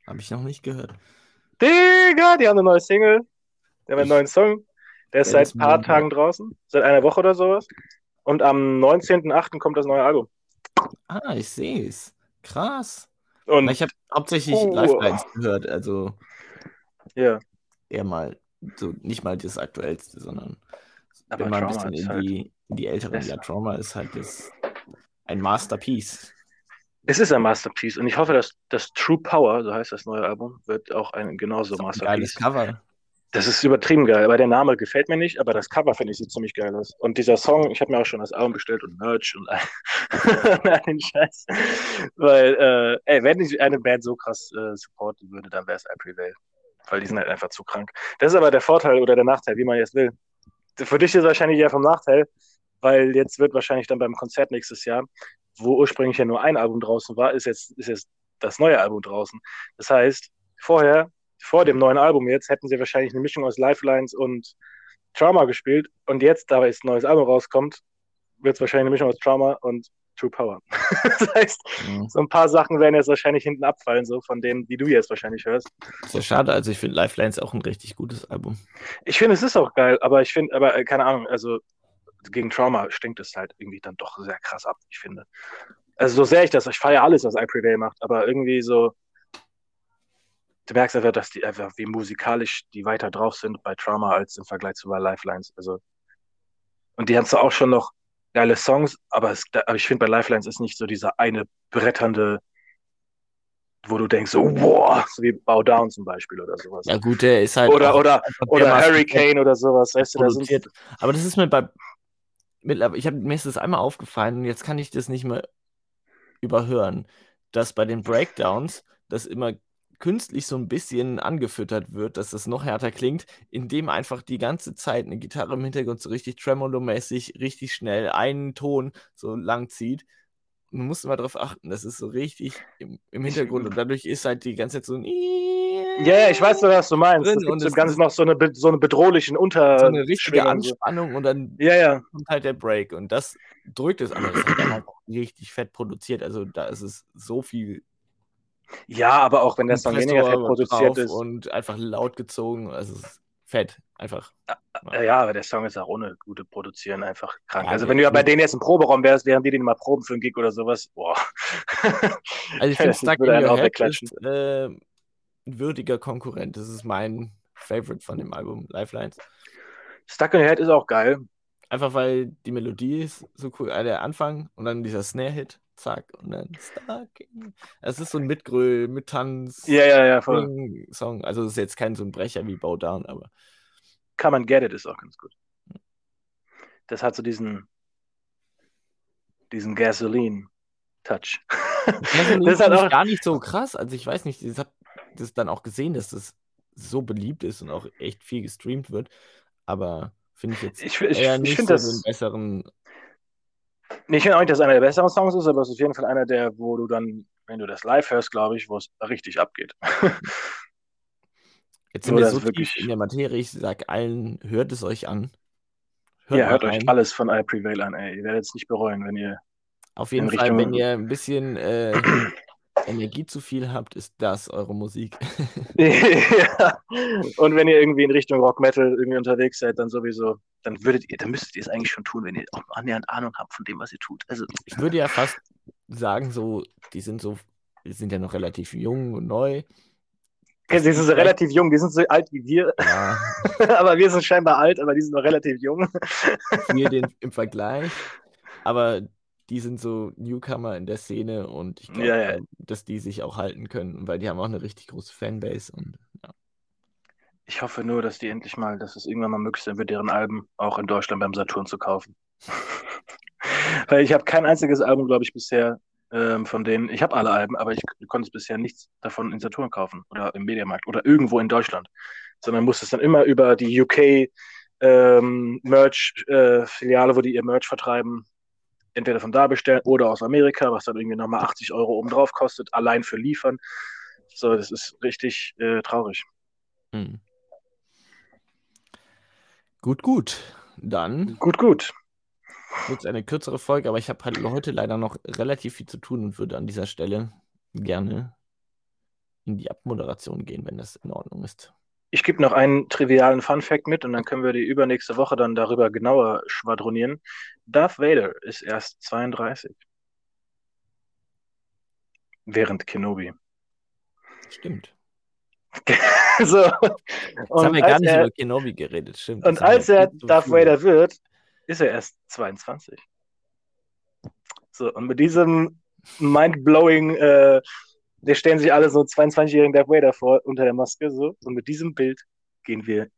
habe ich noch nicht gehört. Digga, die haben eine neue Single. Die haben einen Ich- neuen Song. Der ist seit ein paar Tagen draußen. Seit einer Woche oder sowas. Und am 19.08. kommt das neue Album. Ah, ich sehe es. Krass. Und Na, ich habe hauptsächlich Oh. Lifelines gehört, also ja, eher mal, so nicht mal das Aktuellste, sondern aber wenn man ein Trauma bisschen in halt. die, in die älteren. besser. Ja, Trauma ist halt das, ein Masterpiece. Es ist ein Masterpiece und ich hoffe, dass das True Power, so heißt das neue Album, wird auch ein genauso Ist auch ein geiles Masterpiece. Cover. Das ist übertrieben geil, aber der Name gefällt mir nicht, aber das Cover finde ich sieht ziemlich geil aus. Und dieser Song, ich habe mir auch schon das Album bestellt und Merch und einen Scheiß. Weil, äh, ey, wenn ich eine Band so krass äh, supporten würde, dann wäre es I Prevail. Weil die sind halt einfach zu krank. Das ist aber der Vorteil oder der Nachteil, wie man jetzt will. Für dich ist es wahrscheinlich eher vom Nachteil, weil jetzt wird wahrscheinlich dann beim Konzert nächstes Jahr, wo ursprünglich ja nur ein Album draußen war, ist jetzt, ist jetzt das neue Album draußen. Das heißt, vorher, vor dem neuen Album jetzt, hätten sie wahrscheinlich eine Mischung aus Lifelines und Trauma gespielt. Und jetzt, da jetzt ein neues Album rauskommt, wird es wahrscheinlich eine Mischung aus Trauma und True Power. das heißt, Mhm. so ein paar Sachen werden jetzt wahrscheinlich hinten abfallen, so von denen, die du jetzt wahrscheinlich hörst. Sehr schade, also ich finde Lifelines auch ein richtig gutes Album. Ich finde, es ist auch geil, aber ich finde, aber äh, keine Ahnung, also gegen Trauma stinkt es halt irgendwie dann doch sehr krass ab, ich finde. Also so sehr ich das, ich feiere alles, was I Prevail macht, aber irgendwie so, du merkst einfach, dass die einfach, wie musikalisch die weiter drauf sind bei Trauma als im Vergleich zu bei Lifelines. Also, und die haben zwar auch schon noch geile Songs, aber, es, aber ich finde bei Lifelines ist nicht so dieser eine bretternde, wo du denkst, so, boah, so wie Bow Down zum Beispiel oder sowas. Ja gut, der ist halt oder, oder, oder Hurricane oder sowas, weißt du, da sind. Aber das ist mir bei mittlerweile, ich habe mir ist das einmal aufgefallen und jetzt kann ich das nicht mehr überhören, dass bei den Breakdowns das immer künstlich so ein bisschen angefüttert wird, dass das noch härter klingt, indem einfach die ganze Zeit eine Gitarre im Hintergrund so richtig Tremolo-mäßig, richtig schnell einen Ton so lang zieht. Man muss immer darauf achten, das ist so richtig im, im Hintergrund und dadurch ist halt die ganze Zeit so ein Ja, ja, ich weiß, was du meinst. Drin Es gibt und so es ganz ist- noch so eine, so eine bedrohlichen Unter. so eine richtige. Anspannung und dann Ja, ja. kommt halt der Break und das drückt es an. Das ist halt einfach richtig fett produziert. Also da ist es so viel Ja, aber auch wenn der Song weniger fett produziert ist. und einfach laut gezogen. Also fett, einfach. Äh, Ja, aber der Song ist auch ohne gute Produzieren einfach krank. Ja, also wenn du ja bei denen jetzt im Proberaum wärst, während die den mal proben für einen Gig oder sowas, boah. Also ich finde Stuck in Your auch Head ist äh, ein würdiger Konkurrent. Das ist mein Favorite von dem Album Lifelines. Stuck in Your Head ist auch geil. Einfach weil die Melodie ist so cool. äh, Der Anfang und dann dieser Snare-Hit, zack, und dann Stuck in. Es ist so ein Mitgröl, mit Tanz. Ja, ja, ja, voll. Song. Also es ist jetzt kein so ein Brecher wie Bow Down, aber Come and Get It ist auch ganz gut. Das hat so diesen, diesen Gasoline-Touch. Gasoline das ist halt auch, gar nicht so krass. Also ich weiß nicht, ich habe das dann auch gesehen, dass das so beliebt ist und auch echt viel gestreamt wird. Aber finde ich jetzt ich, ich, eher ich nicht finde so das, besseren. Nee, ich finde auch nicht, dass einer der besseren Songs ist, aber es ist auf jeden Fall einer der, wo du dann, wenn du das live hörst, glaube ich, wo es richtig abgeht. Jetzt sind Nur wir so wirklich, in der Materie. Ich sage allen, hört es euch an. Hört ja, hört euch rein. alles von I Prevail an, ey. Ihr werdet es nicht bereuen, wenn ihr Auf jeden Fall, wenn Richtung, ihr ein bisschen äh, Energie zu viel habt, ist das eure Musik. ja. Und wenn ihr irgendwie in Richtung Rock Metal irgendwie unterwegs seid, dann sowieso, dann würdet ihr, dann müsstet ihr es eigentlich schon tun, wenn ihr auch annähernd Ahnung habt von dem, was ihr tut. Also, Ich würde ja fast sagen, so, die sind so, die sind ja noch relativ jung und neu. okay, sie sind so relativ jung, die sind so alt wie wir, Ja, aber wir sind scheinbar alt, aber die sind noch relativ jung. wir den im Vergleich. Aber die sind so Newcomer in der Szene und ich glaube, Ja, ja. dass die sich auch halten können, weil die haben auch eine richtig große Fanbase und ja. Ich hoffe nur, dass die endlich mal, dass es irgendwann mal möglich sein wird, deren Alben auch in Deutschland beim Saturn zu kaufen. Weil ich habe kein einziges Album, glaube ich, bisher ähm, von denen. Ich habe alle Alben, aber ich konnte bisher nichts davon in Saturn kaufen oder im Mediamarkt oder irgendwo in Deutschland, sondern musste es dann immer über die UK ähm, Merch-Filiale, äh, wo die ihr Merch vertreiben, entweder von da bestellen oder aus Amerika, was dann irgendwie nochmal 80 Euro obendrauf kostet, allein für Liefern. So, das ist richtig äh, traurig. Hm. Gut, gut. Dann. Gut, gut. Wird eine kürzere Folge, aber ich habe halt heute leider noch relativ viel zu tun und würde an dieser Stelle gerne in die Abmoderation gehen, wenn das in Ordnung ist. Ich gebe noch einen trivialen Fun-Fact mit und dann können wir die übernächste Woche dann darüber genauer schwadronieren. Darth Vader ist erst 32. Während Kenobi. Stimmt. so. Jetzt haben wir gar nicht er, über Kenobi geredet, stimmt. Und als er Darth Vader wird, ist er erst 22. So, und mit diesem mind-blowing, äh, wir stellen sich alle so 22-jährigen Darth Vader vor unter der Maske, so, und mit diesem Bild gehen wir.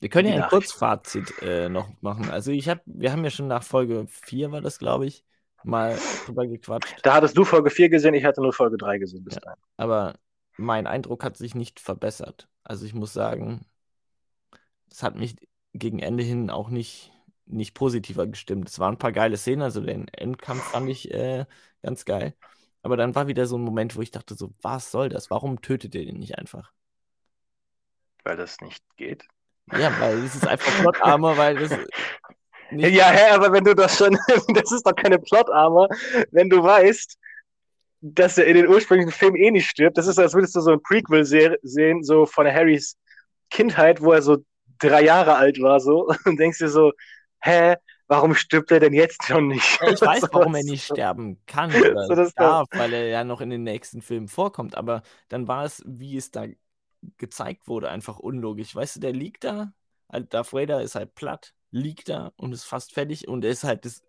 Wir können ja ein Kurzfazit äh, noch machen. Also ich habe, wir haben ja schon nach Folge 4 war das, glaube ich, mal drüber gequatscht. Da hattest du Folge 4 gesehen, ich hatte nur Folge 3 gesehen bis ja, dahin. Aber mein Eindruck hat sich nicht verbessert. Also ich muss sagen, es hat mich gegen Ende hin auch nicht, nicht positiver gestimmt. Es waren ein paar geile Szenen, also den Endkampf fand ich äh, ganz geil. Aber dann war wieder so ein Moment, wo ich dachte so, was soll das? Warum tötet ihr den nicht einfach? Weil das nicht geht. Ja, weil es ist einfach Plot-Armor, weil das Ja, hä, aber wenn du das schon, das ist doch keine Plot-Armor, wenn du weißt, dass er in den ursprünglichen Film eh nicht stirbt. Das ist, als würdest du so ein Prequel se sehen, so von Harrys Kindheit, wo er so drei Jahre alt war, so, und denkst dir so, hä, warum stirbt er denn jetzt schon nicht? Ja, ich weiß, warum er nicht sterben kann oder so darf, weil er ja noch in den nächsten Filmen vorkommt, aber dann war es, wie es da gezeigt wurde, einfach unlogisch. Weißt du, der liegt da, halt Darth Vader ist halt platt, liegt da und ist fast fertig und er ist halt das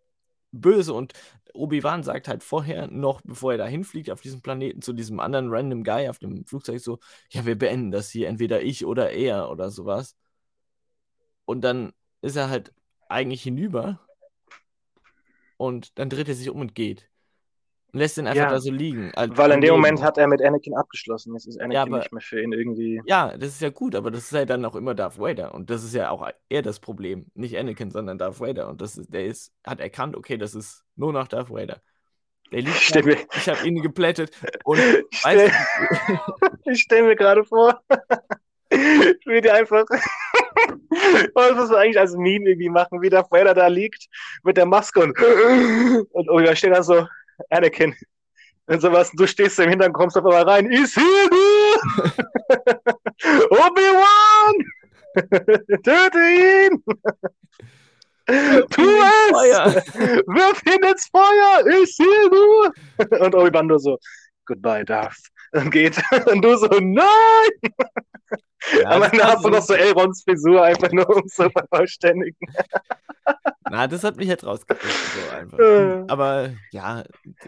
böse. Und Obi-Wan sagt halt vorher noch, bevor er da hinfliegt auf diesem Planeten, zu diesem anderen random Guy auf dem Flugzeug so, ja, wir beenden das hier, entweder ich oder er oder sowas. Und dann ist er halt eigentlich hinüber und dann dreht er sich um und geht. Und lässt ihn einfach ja, da so liegen. Weil in dem Moment hat er mit Anakin abgeschlossen. Jetzt ist Anakin ja, aber, nicht mehr für ihn irgendwie. Ja, das ist ja gut, aber das ist ja dann auch immer Darth Vader. Und das ist ja auch eher das Problem. Nicht Anakin, sondern Darth Vader. Und das ist, der ist, hat erkannt, okay, das ist nur noch Darth Vader. Der liegt da, ich habe ihn geplättet. Und ich stelle stell mir gerade vor, wie der einfach. Was muss man eigentlich als Meme irgendwie machen, wie Darth Vader da liegt mit der Maske und, und, da steht da so, Anakin. Und sowas, du stehst im Hintergrund, kommst auf einmal rein, ist hier du! Obi-Wan! Töte ihn! Tu es! Wirf ihn ins Feuer! Ist hier du! Und Obi-Wan nur so, goodbye, Darth. Und geht. Und du so, nein! Ja, Aber dann hast du noch so Elrons Frisur, einfach nur um zu vervollständigen. Na, das hat mich jetzt rausgekriegt. So einfach. Äh. Aber ja,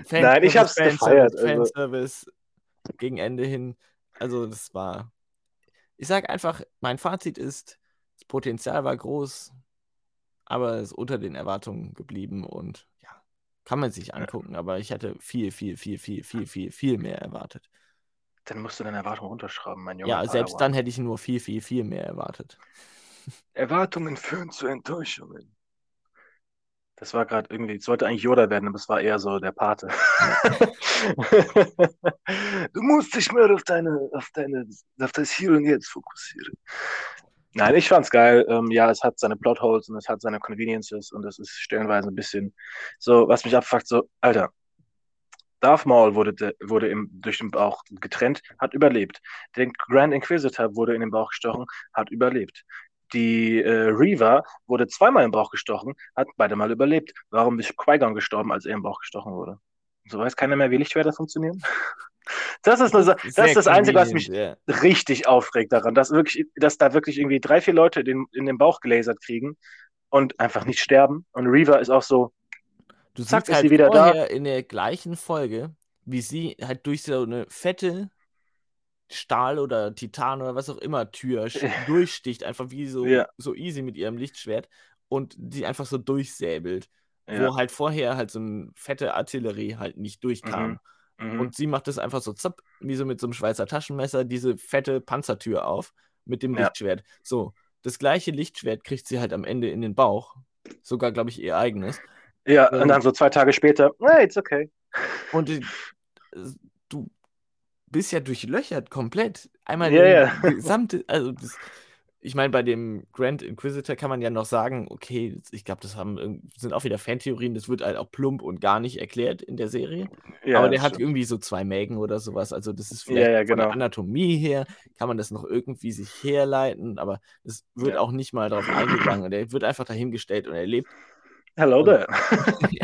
Fan Nein, ich hab's Fanservice, gefeiert. Also. Fanservice also. gegen Ende hin. Also, das war. Ich sag einfach, mein Fazit ist, das Potenzial war groß, aber es ist unter den Erwartungen geblieben und ja, kann man sich angucken, aber ich hatte viel, viel, viel, viel, viel, viel, viel mehr erwartet. Dann musst du deine Erwartungen runterschrauben, mein Junge. Ja, selbst dann hätte ich nur viel, viel, viel mehr erwartet. Erwartungen führen zu Enttäuschungen. Das war gerade irgendwie, es sollte eigentlich Yoda werden, aber es war eher so der Pate. du musst dich mehr auf deine, auf deine, auf das Hier und Jetzt fokussieren. Nein, ich fand's geil. Ähm, ja, es hat seine Plotholes und es hat seine Conveniences und es ist stellenweise ein bisschen so, was mich abfuckt, so, Alter, Darth Maul wurde, wurde im, durch den Bauch getrennt, hat überlebt. Der Grand Inquisitor wurde in den Bauch gestochen, hat überlebt. Die äh, Reaver wurde zweimal im Bauch gestochen, hat beide Mal überlebt. Warum ist Qui-Gon gestorben, als er im Bauch gestochen wurde? So weiß keiner mehr, wie Lichtschwerter funktionieren. Das ist, eine, das, ist das Einzige, was mich yeah. richtig aufregt daran, dass, wirklich, dass da wirklich irgendwie drei, vier Leute den, in den Bauch gelasert kriegen und einfach nicht sterben. Und Reaver ist auch so, du zack, ist halt sie wieder da. in der gleichen Folge, wie sie halt durch so eine fette Stahl oder Titan oder was auch immer Tür durchsticht, einfach wie so, ja. so easy mit ihrem Lichtschwert und die einfach so durchsäbelt. ja. wo halt vorher halt so eine fette Artillerie halt nicht durchkam. Mhm. Mhm. Und sie macht das einfach so zapp, wie so mit so einem Schweizer Taschenmesser, diese fette Panzertür auf mit dem ja. Lichtschwert. So, das gleiche Lichtschwert kriegt sie halt am Ende in den Bauch. Sogar, glaube ich, ihr eigenes. Ja, und dann so zwei Tage später, hey, it's okay. Und äh, du bist ja durchlöchert komplett. Einmal yeah, die gesamte, also das, ich meine, bei dem Grand Inquisitor kann man ja noch sagen, okay, ich glaube, das haben, sind auch wieder Fantheorien, das wird halt auch plump und gar nicht erklärt in der Serie. Ja, Aber der hat irgendwie so zwei Mägen oder sowas. Also das ist vielleicht ja, ja, von genau. der Anatomie her, kann man das noch irgendwie sich herleiten, aber es wird auch nicht mal darauf eingegangen. Der wird einfach dahingestellt und er lebt. Hello there.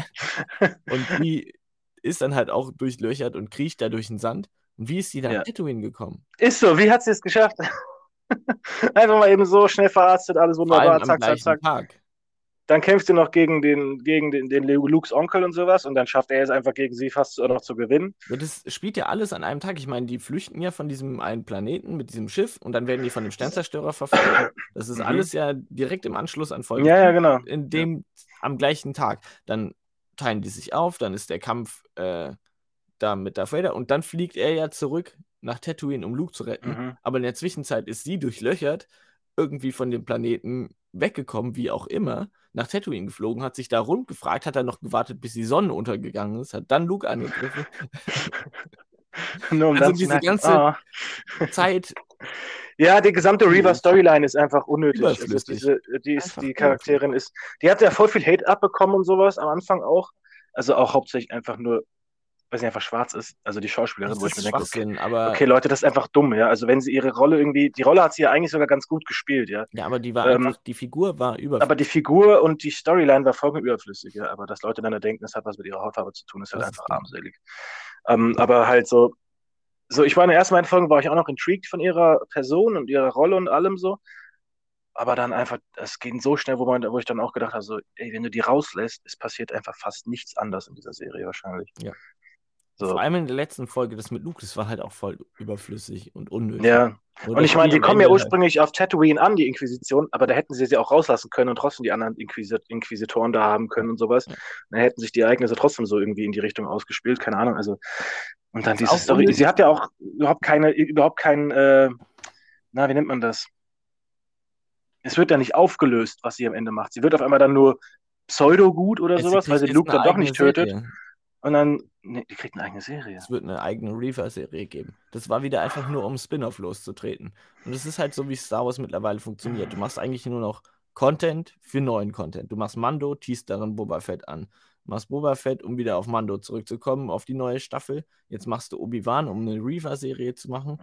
und die ist dann halt auch durchlöchert und kriecht da durch den Sand. Und wie ist sie dann ja. Tatooine gekommen? Ist so, wie hat sie es geschafft? Einfach mal eben so schnell verarztet, alles wunderbar, zack, zack, zack. Tag. Dann kämpft sie noch gegen den, gegen den, den Lukes Onkel und sowas und dann schafft er es einfach gegen sie fast noch zu gewinnen. Das spielt ja alles an einem Tag. Ich meine, die flüchten ja von diesem einen Planeten mit diesem Schiff und dann werden die von dem Sternzerstörer verfolgt. Das ist mhm. alles ja direkt im Anschluss an Folge. Ja, ja, genau. In dem, am gleichen Tag. Dann teilen die sich auf, dann ist der Kampf äh, da mit Darth Vader und dann fliegt er ja zurück nach Tatooine, um Luke zu retten. Mhm. Aber in der Zwischenzeit ist sie durchlöchert, irgendwie von dem Planeten weggekommen, wie auch immer, nach Tatooine geflogen, hat sich da rund gefragt, hat dann noch gewartet, bis die Sonne untergegangen ist, hat dann Luke angegriffen. Nur um also diese ganze oh. Zeit. Ja, die gesamte Reaver-Storyline ist einfach unnötig. Also diese, die, ist, die Charakterin ist, die hat ja voll viel Hate abbekommen und sowas am Anfang auch. Also auch hauptsächlich einfach nur weil sie einfach schwarz ist, also die Schauspielerin, das wo ich mir denke, okay, aber okay, Leute, das ist einfach dumm, ja. Also wenn sie ihre Rolle irgendwie, die Rolle hat sie ja eigentlich sogar ganz gut gespielt, ja. Ja, aber die war ähm, einfach, die Figur war überflüssig. Aber die Figur und die Storyline war vollkommen überflüssig, ja. Aber dass Leute dann denken, es hat was mit ihrer Hautfarbe zu tun, ist halt das einfach ist armselig. Ähm, aber halt so, so, ich war in der ersten beiden Folgen, war ich auch noch intrigued von ihrer Person und ihrer Rolle und allem so. Aber dann einfach, es ging so schnell, wo, man, wo ich dann auch gedacht habe, so, ey, wenn du die rauslässt, es passiert einfach fast nichts anders in dieser Serie wahrscheinlich. Ja. So. Vor allem in der letzten Folge, das mit Luke, das war halt auch voll überflüssig und unnötig. Ja. Und, und ich meine, die kommen ja ursprünglich halt. auf Tatooine an, die Inquisition, aber da hätten sie sie auch rauslassen können und trotzdem die anderen Inquisit Inquisitoren da haben können und sowas. Ja. Dann hätten sich die Ereignisse trotzdem so irgendwie in die Richtung ausgespielt, keine Ahnung. Also, und dann diese Story, unnötig. sie hat ja auch überhaupt keine, überhaupt kein, äh, na, wie nennt man das? Es wird ja nicht aufgelöst, was sie am Ende macht. Sie wird auf einmal dann nur pseudo-gut oder es sowas, weil sie Luke dann doch nicht tötet. Und dann, nee, die kriegt eine eigene Serie. Es wird eine eigene Reaver-Serie geben. Das war wieder einfach nur, um Spin-off loszutreten. Und das ist halt so, wie Star Wars mittlerweile funktioniert. Du machst eigentlich nur noch Content für neuen Content. Du machst Mando, teast darin Boba Fett an. Du machst Boba Fett, um wieder auf Mando zurückzukommen, auf die neue Staffel. Jetzt machst du Obi-Wan, um eine Reaver-Serie zu machen.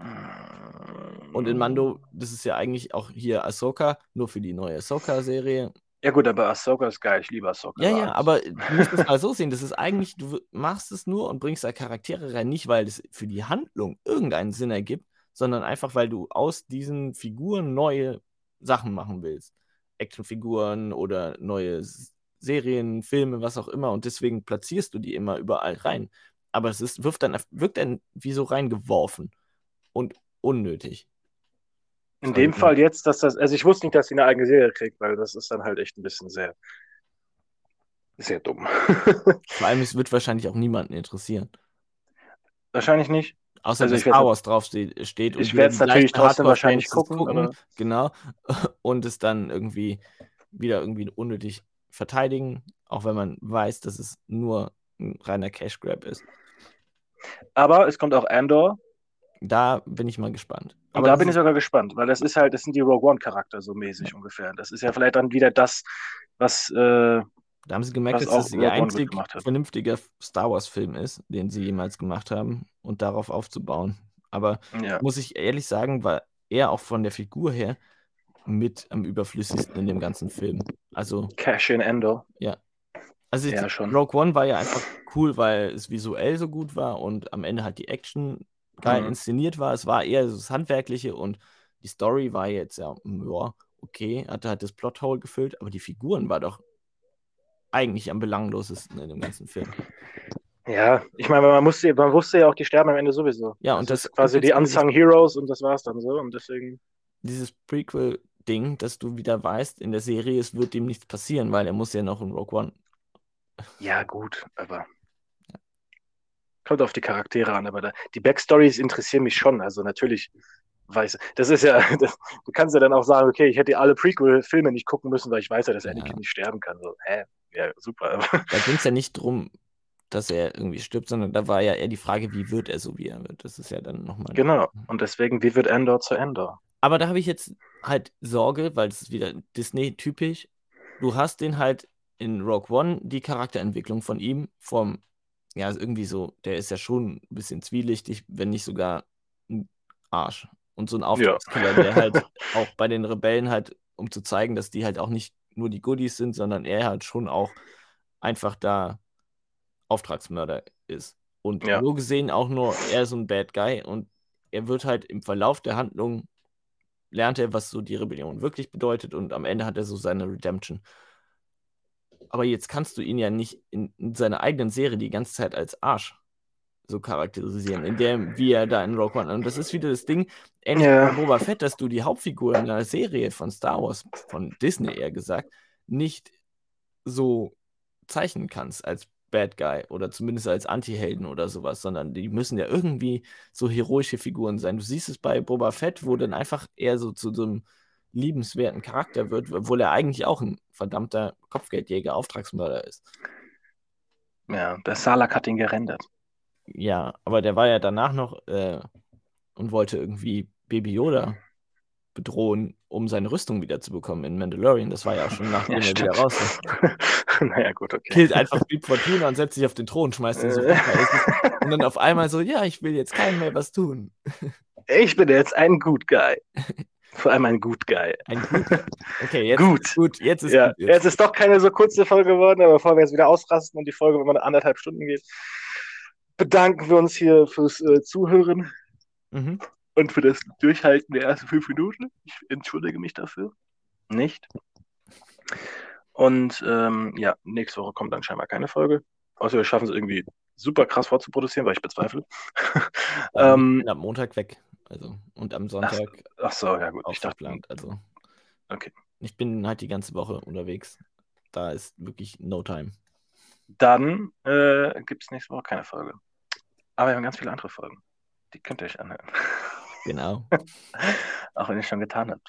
Und in Mando, das ist ja eigentlich auch hier Ahsoka, nur für die neue Ahsoka-Serie. Ja gut, aber Ahsoka ist geil, ich liebe Ahsoka. Ja, ja, aber du musst es mal so sehen, das ist eigentlich, du machst es nur und bringst da Charaktere rein, nicht weil es für die Handlung irgendeinen Sinn ergibt, sondern einfach, weil du aus diesen Figuren neue Sachen machen willst. Actionfiguren oder neue Serien, Filme, was auch immer und deswegen platzierst du die immer überall rein. Aber es ist, wirft dann, wirkt dann wie so reingeworfen und unnötig. In dem Fall jetzt, dass das, also ich wusste nicht, dass sie eine eigene Serie kriegt, weil das ist dann halt echt ein bisschen sehr, sehr dumm. Vor allem, es wird wahrscheinlich auch niemanden interessieren. Wahrscheinlich nicht. Außer also dass Star Wars draufsteht. Steht ich werde es natürlich trotzdem wahrscheinlich gucken. gucken. Genau. Und es dann irgendwie wieder irgendwie unnötig verteidigen, auch wenn man weiß, dass es nur ein reiner Cash Grab ist. Aber es kommt auch Andor da bin ich mal gespannt. Und Aber da bin ich sogar gespannt, weil das ist halt, das sind die Rogue One-Charakter so mäßig ja. ungefähr. Das ist ja vielleicht dann wieder das, was. Äh, da haben sie gemerkt, dass das ihr einzig vernünftiger Star Wars-Film ist, den sie jemals gemacht haben und darauf aufzubauen. Aber ja. muss ich ehrlich sagen, war er auch von der Figur her mit am überflüssigsten in dem ganzen Film. Also. Cash in Endor. Ja. Also ja, schon. Rogue One war ja einfach cool, weil es visuell so gut war und am Ende halt die Action geil mhm. inszeniert war. Es war eher so das Handwerkliche und die Story war jetzt ja, ja okay, hatte halt das Plothole gefüllt, aber die Figuren war doch eigentlich am belanglosesten in dem ganzen Film. Ja, ich meine, man, musste, man wusste ja auch, die sterben am Ende sowieso. Ja, und das, das ist quasi die Unsung Heroes und das war es dann so und deswegen. Dieses Prequel-Ding, dass du wieder weißt, in der Serie, es wird ihm nichts passieren, weil er muss ja noch in Rogue One Ja, gut, aber kommt auf die Charaktere an, aber da, die Backstories interessieren mich schon. Also natürlich weiß, das ist ja, das, du kannst ja dann auch sagen, okay, ich hätte alle Prequel-Filme nicht gucken müssen, weil ich weiß ja, dass Anakin Ja. nicht sterben kann. So, hä? Ja, super. Da ging es ja nicht drum, dass er irgendwie stirbt, sondern da war ja eher die Frage, wie wird er so, wie er wird. Das ist ja dann nochmal. genau. Und deswegen, wie wird Endor zu Endor? Aber da habe ich jetzt halt Sorge, weil es ist wieder Disney-typisch. Du hast den halt in Rogue One, die Charakterentwicklung von ihm, vom, ja, irgendwie so, der ist ja schon ein bisschen zwielichtig, wenn nicht sogar ein Arsch. Und so ein Auftragskiller, der halt auch bei den Rebellen halt, um zu zeigen, dass die halt auch nicht nur die Goodies sind, sondern er halt schon auch einfach da Auftragsmörder ist. Und Ja. so gesehen auch nur er so ein Bad Guy und er wird halt im Verlauf der Handlung lernt er, was so die Rebellion wirklich bedeutet und am Ende hat er so seine Redemption. Aber jetzt kannst du ihn ja nicht in, in seiner eigenen Serie die ganze Zeit als Arsch so charakterisieren, in der, wie er da in Rogue One. Und das ist wieder das Ding, ähnlich Ja. wie bei Boba Fett, dass du die Hauptfigur in einer Serie von Star Wars, von Disney eher gesagt, nicht so zeichnen kannst als Bad Guy oder zumindest als Anti-Helden oder sowas, sondern die müssen ja irgendwie so heroische Figuren sein. Du siehst es bei Boba Fett, wo dann einfach eher so zu so einem liebenswerten Charakter wird, obwohl er eigentlich auch ein verdammter Kopfgeldjäger, Auftragsmörder ist. Ja, der Salak hat ihn gerendert. Ja, aber der war ja danach noch äh, und wollte irgendwie Baby Yoda bedrohen, um seine Rüstung wiederzubekommen in Mandalorian. Das war ja auch schon nachdem Ja, er wieder raus naja, gut, okay. Killt einfach Beep Fortuna und setzt sich auf den Thron, schmeißt ihn so. Und dann auf einmal so, ja, ich will jetzt keinem mehr was tun. Ich bin jetzt ein Good Guy. Vor allem ein Good Guy. Ein gut. Okay, jetzt Gut. ist gut. Jetzt ist Ja, gut. jetzt ist doch keine so kurze Folge geworden, aber bevor wir jetzt wieder ausrasten und die Folge immer anderthalb Stunden geht, bedanken wir uns hier fürs äh, Zuhören Mhm. und für das Durchhalten der ersten fünf Minuten. Ich entschuldige mich dafür. Nicht. Und ähm, ja, nächste Woche kommt dann scheinbar keine Folge. Außer wir schaffen es irgendwie super krass vorzuproduzieren, weil ich bezweifle. Ich ähm, bin am Montag weg. Also, und am Sonntag ach so, ja gut. Ich dachte, verplant. Also, Okay. ich bin halt die ganze Woche unterwegs. Da ist wirklich no time. dann äh, gibt es nächste Woche keine Folge. Aber wir haben ganz viele andere Folgen. Die könnt ihr euch anhören. Genau. Auch wenn ihr es schon getan habt.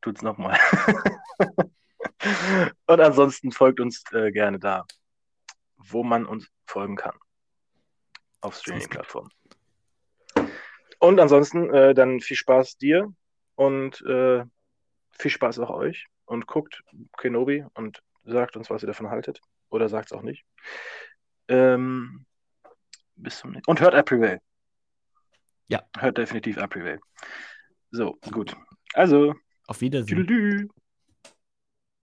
Tut's nochmal. Und ansonsten folgt uns äh, gerne da, wo man uns folgen kann. Auf Streaming-Plattformen. Und ansonsten äh, dann viel Spaß dir und äh, viel Spaß auch euch. Und guckt Kenobi und sagt uns, was ihr davon haltet. Oder sagt es auch nicht. Ähm, bis zum nächsten Und hört April. Ja. Hört definitiv April. So, gut. Also, Auf Wiedersehen. tschüdelü.